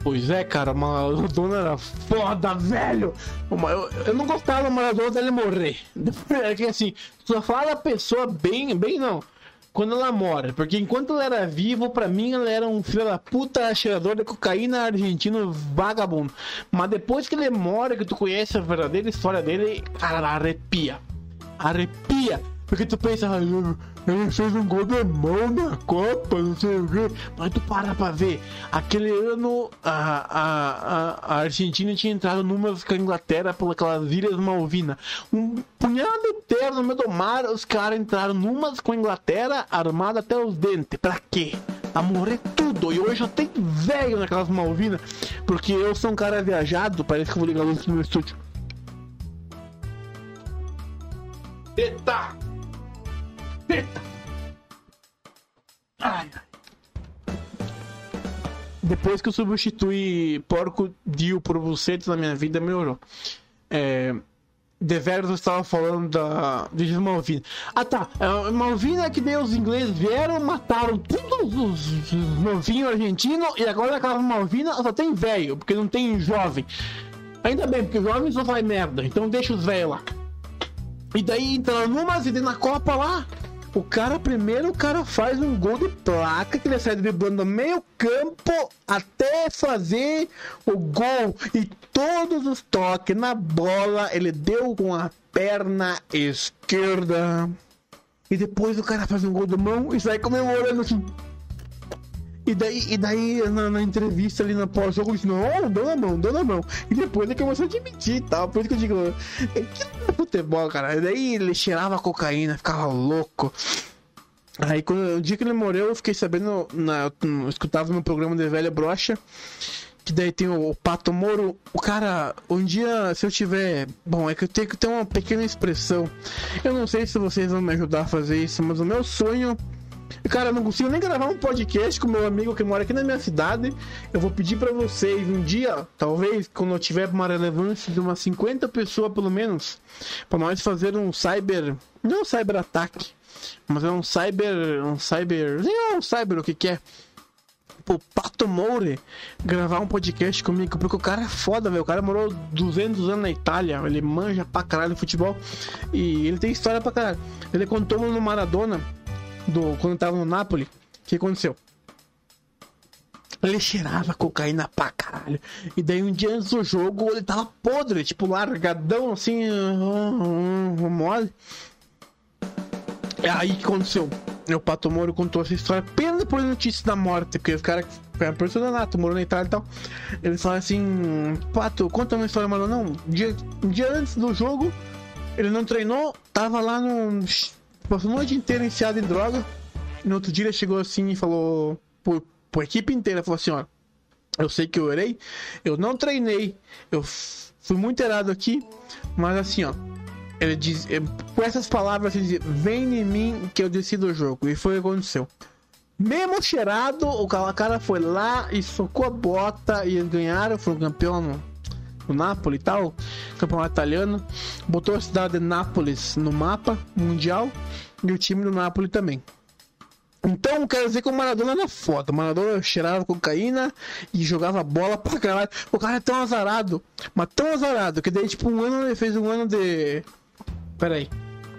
Pois é, cara, o Maradona era foda, velho. Eu, eu não gostava do Maradona dele morrer. É que assim, só fala a pessoa bem, bem não. Quando ela morre, porque enquanto ela era vivo, pra mim ela era um filho da puta cheirador de cocaína argentino vagabundo. Mas depois que ele morre, que tu conhece a verdadeira história dele, cara, arrepia. Arrepia. Porque tu pensa, "Ai, ele fez um gol de mão na Copa, não sei o quê. Mas tu para pra ver. Aquele ano a, a, a, a Argentina tinha entrado números com a Inglaterra pelas Ilhas Malvinas. Um punhado de terra no meio do mar, os caras entraram numas com a Inglaterra armada até os dentes. Pra quê? Pra morrer tudo. E hoje só tem velho naquelas Malvinas. Porque eu sou um cara viajado, parece que eu vou ligar a luz no meu estúdio. Eita! Ai, ai. Depois que eu substituí porco Dio por bucetes na minha vida, melhorou. É. Deveras eu estava falando da. de Malvina. Ah tá. É, Malvina é que nem os ingleses vieram, mataram todos os, os novinhos argentinos e agora naquela Malvina só tem velho, porque não tem jovem. Ainda bem, porque jovem só faz merda, então deixa os velhos lá. E daí entra numas e daí na Copa lá. O cara, primeiro, o cara faz um gol de placa que ele sai driblando meio campo até fazer o gol. E todos os toques na bola ele deu com a perna esquerda. E depois o cara faz um gol de mão e sai comemorando assim. E daí, e daí na, na entrevista ali na pós-jogo, ele disse, não, deu na mão, deu na mão. E depois ele começou a admitir e tal. Por isso que eu digo, é que não é futebol, cara. E daí ele cheirava cocaína, ficava louco. Aí quando, o dia que ele morreu, eu fiquei sabendo, na, eu escutava no programa de Velha Brocha, que daí tem o, o Pato Moro. O cara, um dia, se eu tiver. Bom, é que eu tenho que ter uma pequena expressão. Eu não sei se vocês vão me ajudar a fazer isso, mas o meu sonho. Cara, eu não consigo nem gravar um podcast com meu amigo que mora aqui na minha cidade. Eu vou pedir pra vocês um dia, talvez, quando eu tiver uma relevância de umas 50 pessoas pelo menos, pra nós fazer um cyber. Não um cyber ataque, mas é um cyber. Um cyber. Não, um cyber o que que é? Pato Moure gravar um podcast comigo, porque o cara é foda, velho. O cara morou 200 anos na Itália, ele manja pra caralho futebol e ele tem história pra caralho. Ele contou no Maradona, do, quando tava no Napoli, o que aconteceu? Ele cheirava cocaína pra caralho. E daí um dia antes do jogo ele tava podre, tipo largadão assim, mole. É aí que aconteceu. O Pato Moro contou essa história apenas da notícia da morte, porque os caras ficaram impressionados, morou na Itália e tal. Eles falaram assim: Pato, conta uma história, mano. Não, um dia, um dia antes do jogo, ele não treinou, tava lá no. Passou a noite inteira enfiado em droga. No outro dia ele chegou assim e falou pro, pro equipe inteira: falou assim, ó. Eu sei que eu errei, eu não treinei, eu fui muito errado aqui, mas assim, ó. Ele diz, eh, com essas palavras, ele diz: Vem em mim que eu decido o jogo. E foi o que aconteceu. Mesmo cheirado, o cara- foi lá e socou a bota e eles ganharam, foram campeão no Napoli e tal, campeonato italiano. Botou a cidade de Nápoles no mapa mundial e o time do Napoli também. Então, quero dizer que o Maradona era foda. O Maradona cheirava cocaína e jogava bola pra caralho. O cara é tão azarado, mas tão azarado, que daí, tipo, um ano ele fez um ano de. Pera aí.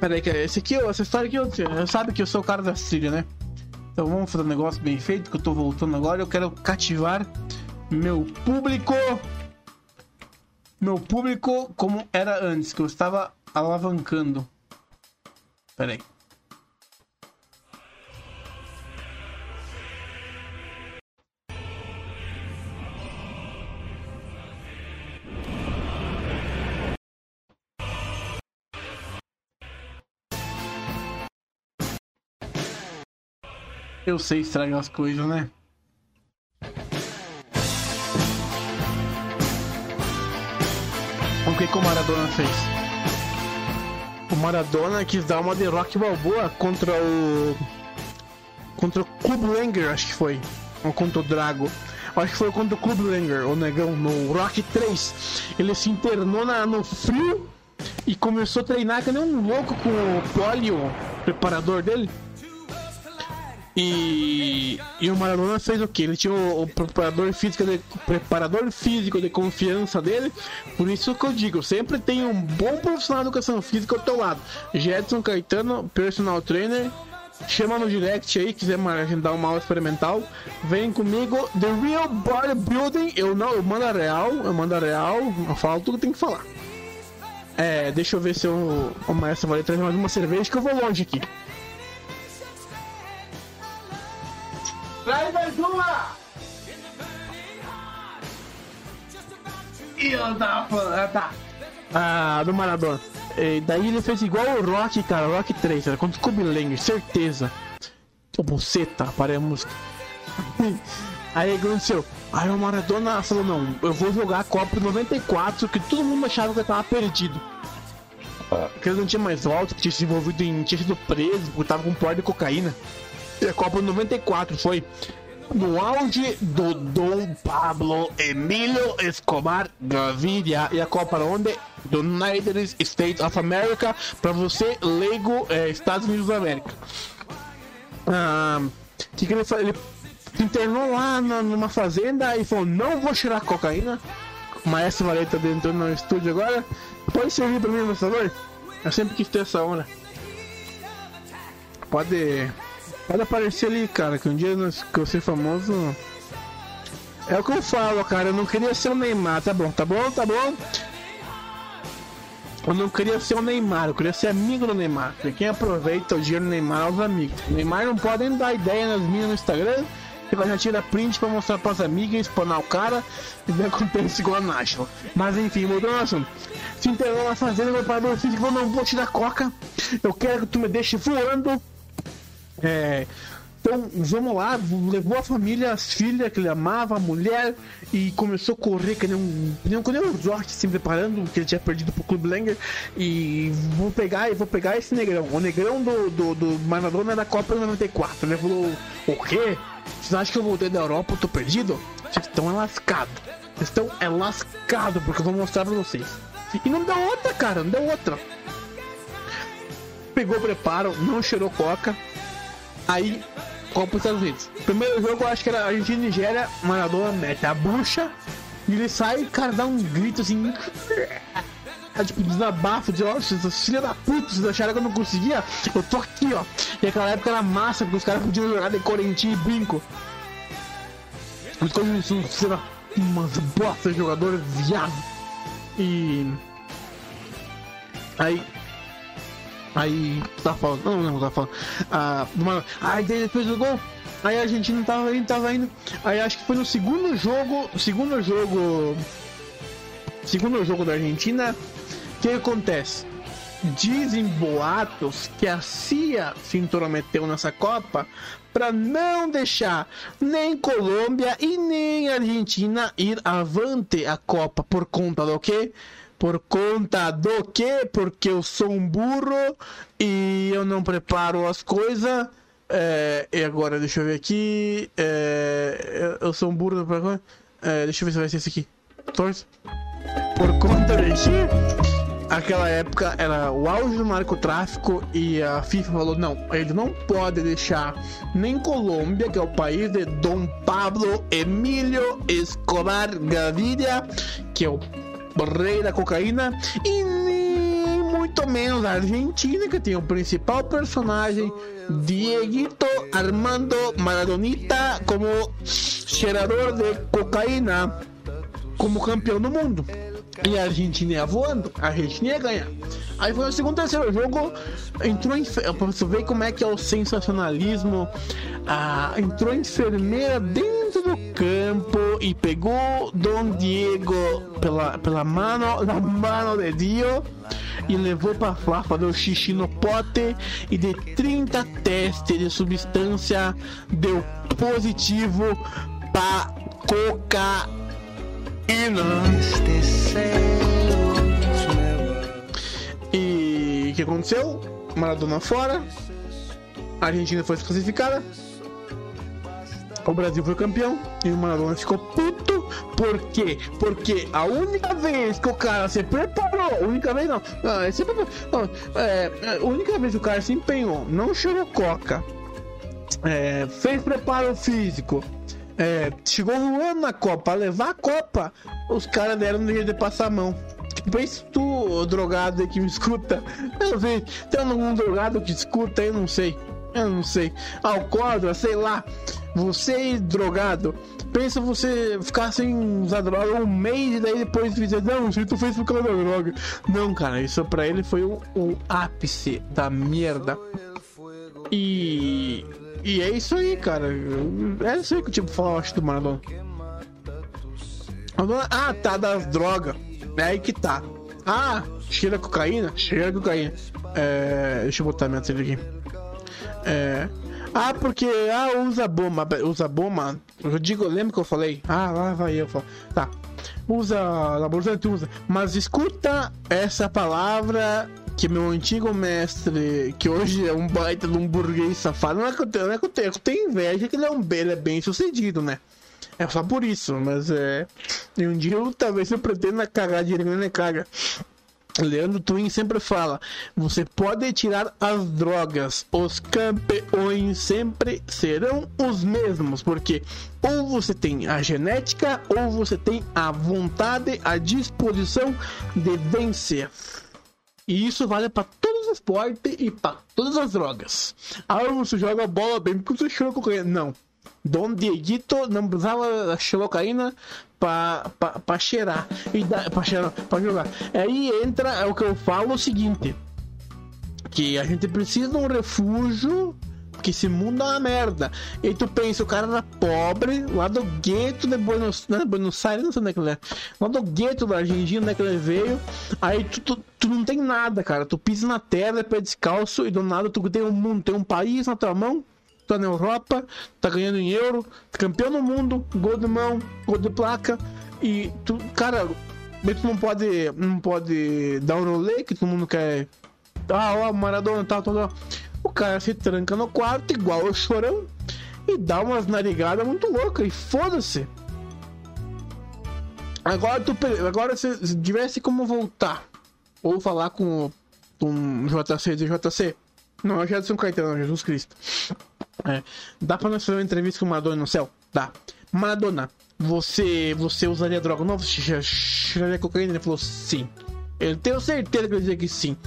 Pera aí, que esse aqui, essa história aqui, eu, sabe que eu sou o cara da trilha, né? Então vamos fazer um negócio bem feito, que eu tô voltando agora. Eu quero cativar meu público. Meu público como era antes, que eu estava alavancando. Pera aí. Eu sei estragar as coisas, né? Que, o Maradona fez? O Maradona quis dar uma de Rock Balboa contra o. Contra o Clube Langer, acho que foi. Ou contra o Drago. Acho que foi contra o Clube Langer, o negão, no Rock 3. Ele se internou na- no frio e começou a treinar que nem um louco com o Poli, o preparador dele. E, e o Maradona fez o que? Ele tinha o, o preparador físico de, preparador físico de confiança dele. Por isso que eu digo, sempre tem um bom profissional de educação física ao teu lado. Jetson Caetano, personal trainer. Chama no direct aí, quiser agendar uma aula experimental. Vem comigo. The Real Bodybuilding. Eu não, eu mando a real, eu mando a real. Eu falo tudo que tem que falar. É, deixa eu ver se eu, o maestro vai trazer mais uma cerveja que eu vou longe aqui. Traz mais uma! E tava falando, ah, tá. Ah, do Maradona. E daí ele fez igual o Rock, cara, Rock 3, cara, contra o Kobe Langer, certeza. O Buceta, para a música. Aí aconteceu? Aí o Maradona falou, não, eu vou jogar a Copa 94, que todo mundo achava que eu tava perdido. Que ele não tinha mais volta, que tinha se envolvido em. tinha sido preso, porque tava com porta de cocaína. E a Copa 94 foi no auge do Dom Pablo Emílio Escobar Gaviria e a Copa onde? Do United States of America, pra você, leigo, é, Estados Unidos da América. Ah, que que ele, se internou lá numa fazenda e falou: Não vou tirar cocaína. O Maestro Valeta entrou no estúdio agora. Pode servir pra mim, meu favor? Eu sempre quis ter essa onda. Pode. Pode aparecer ali, cara, que um dia nós- que eu ser famoso. É o que eu falo, cara. Eu não queria ser o Neymar, tá bom, tá bom, tá bom. Eu não queria ser o Neymar, eu queria ser amigo do Neymar. Porque quem aproveita o dinheiro do Neymar é os amigos. O Neymar não pode nem dar ideia nas minhas no Instagram. Que vai já tirar print pra mostrar pras amigas, espanar o cara e ver acontece igual a National. Mas enfim, mudando o assunto. Se internou na fazenda, meu pai físico falou, não vou tirar coca. Eu quero que tu me deixe voando. É, então, vamos lá, levou a família, as filhas que ele amava, a mulher, e começou a correr que nem um, que nem um, que nem um se preparando, que ele tinha perdido pro Clube Langer, e vou pegar, vou pegar esse negrão. O negrão do, do, do Maradona da Copa 94. Ele falou, o quê? Vocês acham que eu voltei da Europa, eu tô perdido? Vocês estão é lascado. Vocês estão é lascado, porque eu vou mostrar pra vocês. E não deu outra, cara, não deu outra. Pegou preparo, não cheirou coca, Aí, Copa dos Estados Unidos. Primeiro jogo, eu acho que era Argentina e Nigéria. Maradona mete a bucha. E ele sai cara, dá um grito assim. Tipo, desabafo de, ó, filha da puta, vocês acharam que eu não conseguia? Eu tô aqui, ó. E aquela época era massa, porque os caras podiam jogar de corentinho e brinco. Os caras são umas bosta de jogador viado. E. Aí, Aí, tá falando, não, não, tá falando. Ah, aí depois do gol, aí a Argentina tava indo, tava indo. Aí acho que foi no segundo jogo, segundo jogo, segundo jogo da Argentina, o que acontece? Dizem boatos que a CIA se intrometeu nessa Copa para não deixar nem Colômbia e nem Argentina ir avante a Copa por conta do quê? Por conta do quê? Porque eu sou um burro e eu não preparo as coisas. É, e agora, deixa eu ver aqui. É, eu, eu sou um burro. não É, deixa eu ver se vai ser esse aqui. Torce. Por conta quê? Aquela época era o auge do narcotráfico e a FIFA falou: não, ele não pode deixar nem Colômbia, que é o país de Dom Pablo Emílio Escobar Gaviria, que é o rei da cocaína, e nem muito menos a Argentina, que tem o principal personagem, Dieguito Armando Maradonita, como cheirador de cocaína, como campeão do mundo. E a Argentina ia voando, a Argentina ia ganhar. Aí foi o segundo, terceiro jogo, entrou em. Você ver como é que é o sensacionalismo. Ah, entrou enfermeira dentro do campo e pegou Dom Diego pela, pela mano, la mano de Dio e levou pra lá para o xixi no pote e de 30 testes de substância deu positivo pra cocaína. E o que aconteceu? Maradona fora. A Argentina foi desclassificada. O Brasil foi campeão e o Maradona ficou puto. Por quê? Porque a única vez que o cara se preparou, única vez não, não, é sempre, não, é, a única vez que o cara se empenhou, não chorou coca, é, fez preparo físico, é, chegou voando na Copa, levar a Copa, os caras deram um jeito de passar a mão. Tipo, pensa tu, ô drogado aí que me escuta. Eu não sei, tem algum drogado que escuta, eu não sei. Eu não sei. Alcoólatra, sei lá. Você drogado. Pensa você ficar sem usar droga um mês e daí depois dizer, não, isso tu fez por causa da droga. Não, cara, isso pra ele foi o, o ápice da merda. E. E é isso aí, cara. É isso aí que eu tipo falar, eu acho, do Maradona. Ah, tá, das drogas. É aí que tá. Ah, cheira cocaína? Cheira cocaína. É, deixa eu botar minha trilha aqui. É, Ah, porque ah, usa bomba, usa bomba. Eu digo, lembra que eu falei? Ah, lá vai eu falo. Tá. Usa laboratório usa, mas escuta essa palavra que meu antigo mestre, que hoje é um baita de um burguês safado, não é que eu tenho, não é que eu tenho, eu tenho inveja que ele é um ele é bem sucedido, né? É só por isso, mas é. E um dia eu talvez eu pretenda cagar dinheiro, né, caga. Leandro Twin sempre fala: você pode tirar as drogas, os campeões sempre serão os mesmos, porque ou você tem a genética ou você tem a vontade, a disposição de vencer. E isso vale para todos os esportes e para todas as drogas. Ah, você joga bola bem porque você cheirou cocaína. Não. Dom Dieguito não precisava cocaína para cheirar e para jogar. Aí entra é o que eu falo o seguinte, que a gente precisa de um refúgio porque esse mundo é uma merda. E tu pensa, o cara era pobre, lá do gueto de Buenos, né, Buenos Aires, não sei onde é que ele é. Lá do gueto da Argentina, onde é que ele veio. Aí tu, tu, tu, não tem nada, cara. Tu pisa na terra, pé descalço, e do nada tu tem um mundo, tem um país na tua mão tá na Europa, tá ganhando em euro, campeão do mundo, gol de mão, gol de placa. E tu, cara, tu não pode, não pode dar um rolê que todo mundo quer. Ah, ó, Maradona, tal, tal, tal. O cara se tranca no quarto, igual o chorão, e dá umas narigadas muito loucas, e foda-se. Agora, tu, agora se tivesse como voltar, ou falar com, com JC de JC, não, é São Caetano, Jesus Cristo. É, dá pra nós fazer uma entrevista com Madonna no céu? Dá. Madonna, você, você usaria droga nova? Cheiraria cocaína? Ele falou sim. Eu tenho certeza que ele dizia que sim.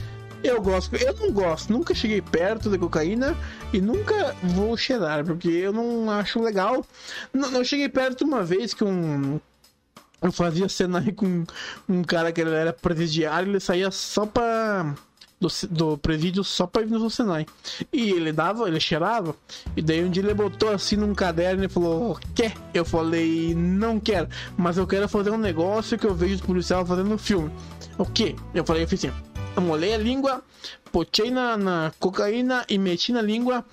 Eu gosto, eu não gosto, nunca cheguei perto da cocaína e nunca vou cheirar, porque eu não acho legal. Não, não cheguei perto uma vez que um. Eu fazia cena com um cara que era presidiário, ele saía só pra do, do presídio só pra ir no Senai. E ele dava, ele cheirava, e daí um dia ele botou assim num caderno e falou: Quer? Eu falei: Não quero, mas eu quero fazer um negócio que eu vejo os policiais fazendo no filme. O que? Eu falei: Eu fiz assim, eu molhei a língua, potei na, na cocaína e meti na língua.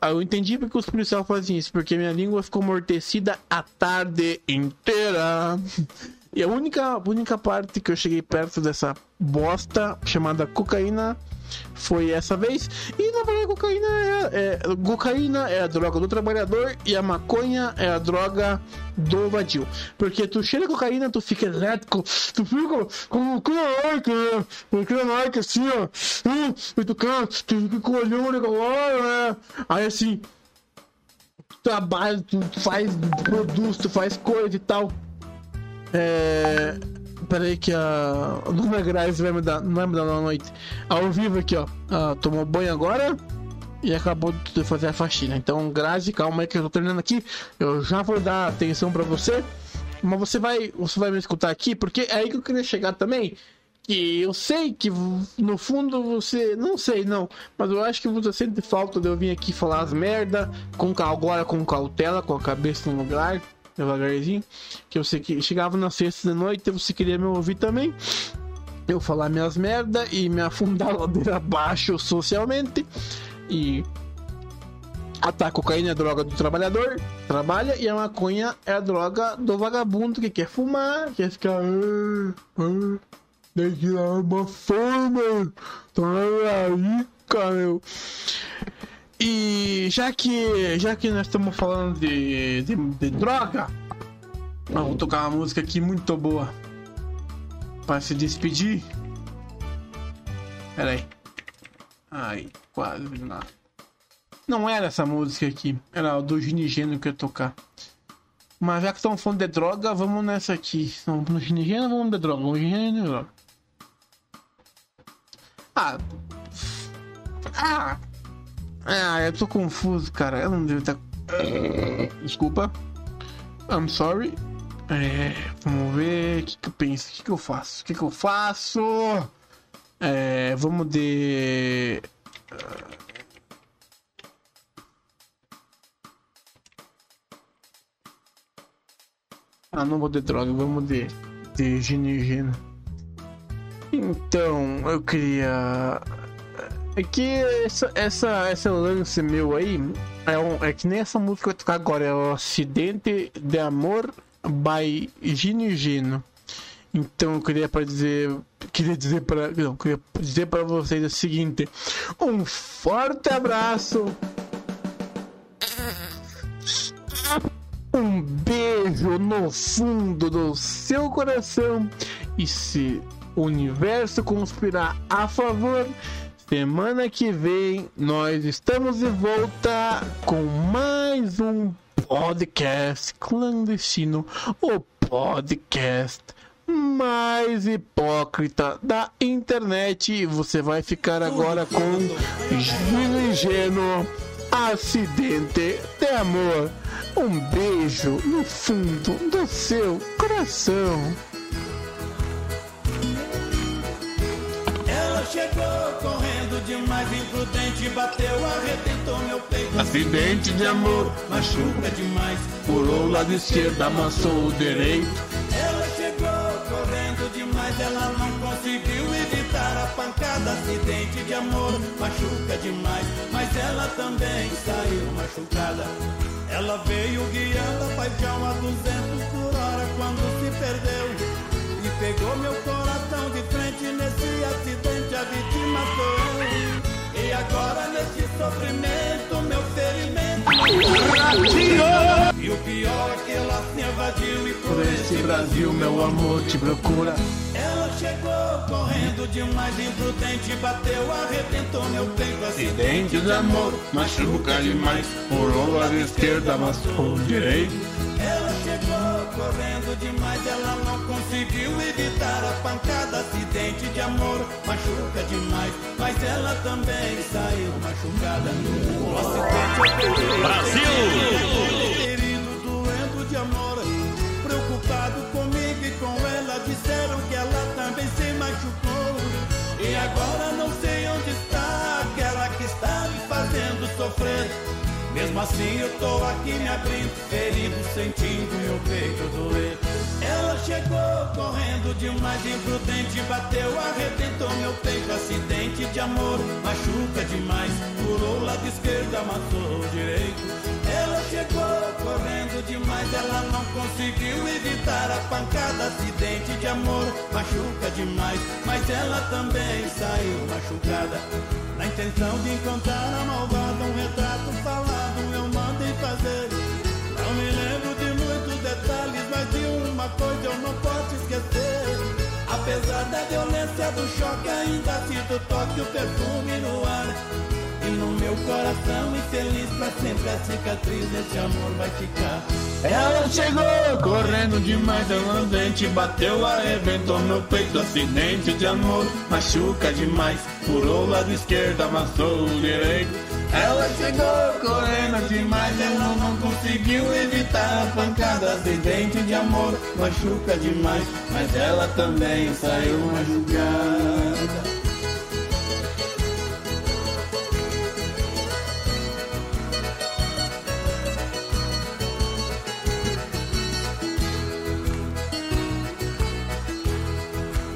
Aí eu entendi porque os policiais fazem isso, porque minha língua ficou amortecida a tarde inteira. E a única, única parte que eu cheguei perto dessa bosta chamada cocaína foi essa vez. E na verdade, cocaína é, é, cocaína é a droga do trabalhador e a maconha é a droga do vadio. Porque tu cheira cocaína, tu fica elétrico, tu fica com o né? Com a arca assim, ó. Hum, e tu, cara, tu fica com o olhão, né? Aí assim, tu trabalha, tu faz produz, tu faz coisa e tal. É. Peraí que a. Dona Grace vai me dar. Não vai me dar na noite. Ao vivo aqui, ó. Ah, tomou banho agora e acabou de fazer a faxina. Então, Grazi, calma aí que eu tô treinando aqui. Eu já vou dar atenção para você. Mas você vai, você vai me escutar aqui, porque é aí que eu queria chegar também. Que eu sei que no fundo você. Não sei, não. Mas eu acho que você sente falta de eu vir aqui falar as merda. Com, agora com cautela, com a cabeça no lugar devagarzinho. Que você que chegava na sexta de noite, você queria me ouvir também. Eu falar minhas merda e me afundar ladeira abaixo socialmente. E a cocaína é a droga do trabalhador, trabalha, e a maconha é a droga do vagabundo que quer fumar, quer ficar. Ah, ah, tem que dar uma forma, tá aí, cara. E já que já que nós estamos falando de, de, de droga, eu vou tocar uma música aqui muito boa para se despedir. Pera aí. Ai, quase não. Não era essa música aqui, era do Ginigeno que eu ia tocar. Mas já que estamos falando de droga, vamos nessa aqui. Vamos no Ginigeno vamos de droga? Vamos de droga. Ah. Ah. Ah, eu tô confuso, cara. Eu não devo estar. Desculpa. I'm sorry. É, vamos ver. O que, que eu penso? O que, que eu faço? O que, que eu faço? É, vamos de. Ah, não vou de droga, vamos de. de ginigena. Então, eu queria É que essa, essa, esse lance meu aí é, um, é que nem essa música que eu tocar agora, é o Acidente de Amor by Gino Gino. Então eu queria para dizer, queria dizer para, não, queria dizer para vocês o seguinte: um forte abraço. Um beijo no fundo do seu coração e se o universo conspirar a favor, semana que vem nós estamos de volta com mais um podcast clandestino, o podcast mais hipócrita da internet. Você vai ficar agora com Ingênuo, Acidente de Amor. Um beijo no fundo do seu coração. Ela chegou correndo demais, imprudente, bateu, arrebentou meu peito. Acidente de amor, Machuca demais. pulou o lado esquerdo, amassou o direito. Ela chegou correndo demais, ela não conseguiu evitar a pancada. Acidente de amor, machuca demais, mas ela também saiu machucada. Ela veio guiando a paixão a 200 por hora quando se perdeu. E pegou meu coração de frente nesse acidente, a vítima sou eu. Agora nesse sofrimento, meu ferimento. E o pior é que ela se evadiu e Por esse Brasil, meu amor te procura. ela chegou correndo demais, imprudente, bateu, arrebentou meu peito. Acidente de amor, machuca demais. Pulou o lado esquerdo, amassou o direito. Ela chegou correndo demais, ela não conseguiu evitar a pancada. Acidente de amor, machuca demais, mas ela também saiu machucada. O acidente ocorreu. Brasil! Querido, doendo de amor, preocupado assim eu tô aqui me abrindo, ferido, sentindo meu peito doer. Ela chegou correndo demais, imprudente, bateu, arrebentou meu peito. Acidente de amor, machuca demais, pulou o lado esquerdo, amassou o direito. Ela chegou correndo demais, ela não conseguiu evitar a pancada. Acidente de amor, machuca demais, mas ela também saiu machucada. Na intenção de encontrar a malvada, um retrato falado fazer. Não me lembro de muitos detalhes, mas de uma coisa eu não posso esquecer. Apesar da violência do choque, ainda sinto o toque, o perfume no ar. E no meu coração infeliz pra sempre a cicatriz desse amor vai ficar. Ela chegou correndo demais, andante bateu, arrebentou meu peito. Acidente de amor, machuca demais. Pulou o lado esquerdo, amassou o direito. Ela chegou correndo demais, ela não conseguiu evitar a pancada. Acidente de amor, machuca demais. Mas ela também saiu machucada.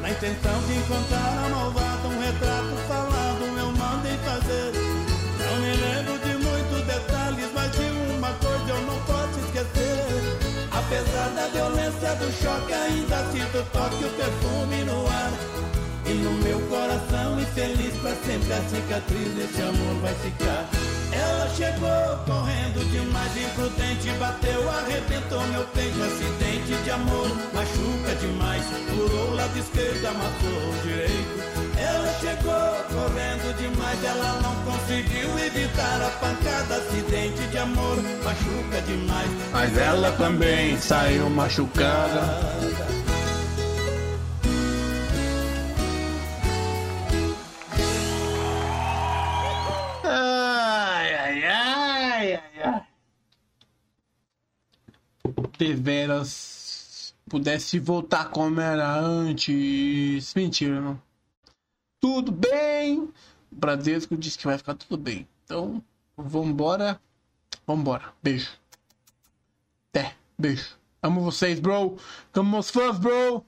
Na intenção de encontrar a malvada, violência do choque, ainda sinto toque, o perfume no ar. E no meu coração infeliz pra sempre a cicatriz desse amor vai ficar. Ela chegou correndo demais, imprudente, bateu, arrebentou meu peito. Acidente de amor, machuca demais. Pulou o lado esquerdo, amassou o direito. Ela chegou correndo demais, ela não conseguiu evitar a pancada. Acidente de amor, machuca demais. Mas ela também saiu machucada. Ai, ai, ai, ai, ai. Deveras pudesse voltar como era antes. Mentira, não. Tudo bem. O Bradesco disse que vai ficar tudo bem. Então, vambora. Vambora. Beijo. Até. Beijo. Amo vocês, bro. Amo os fãs, bro.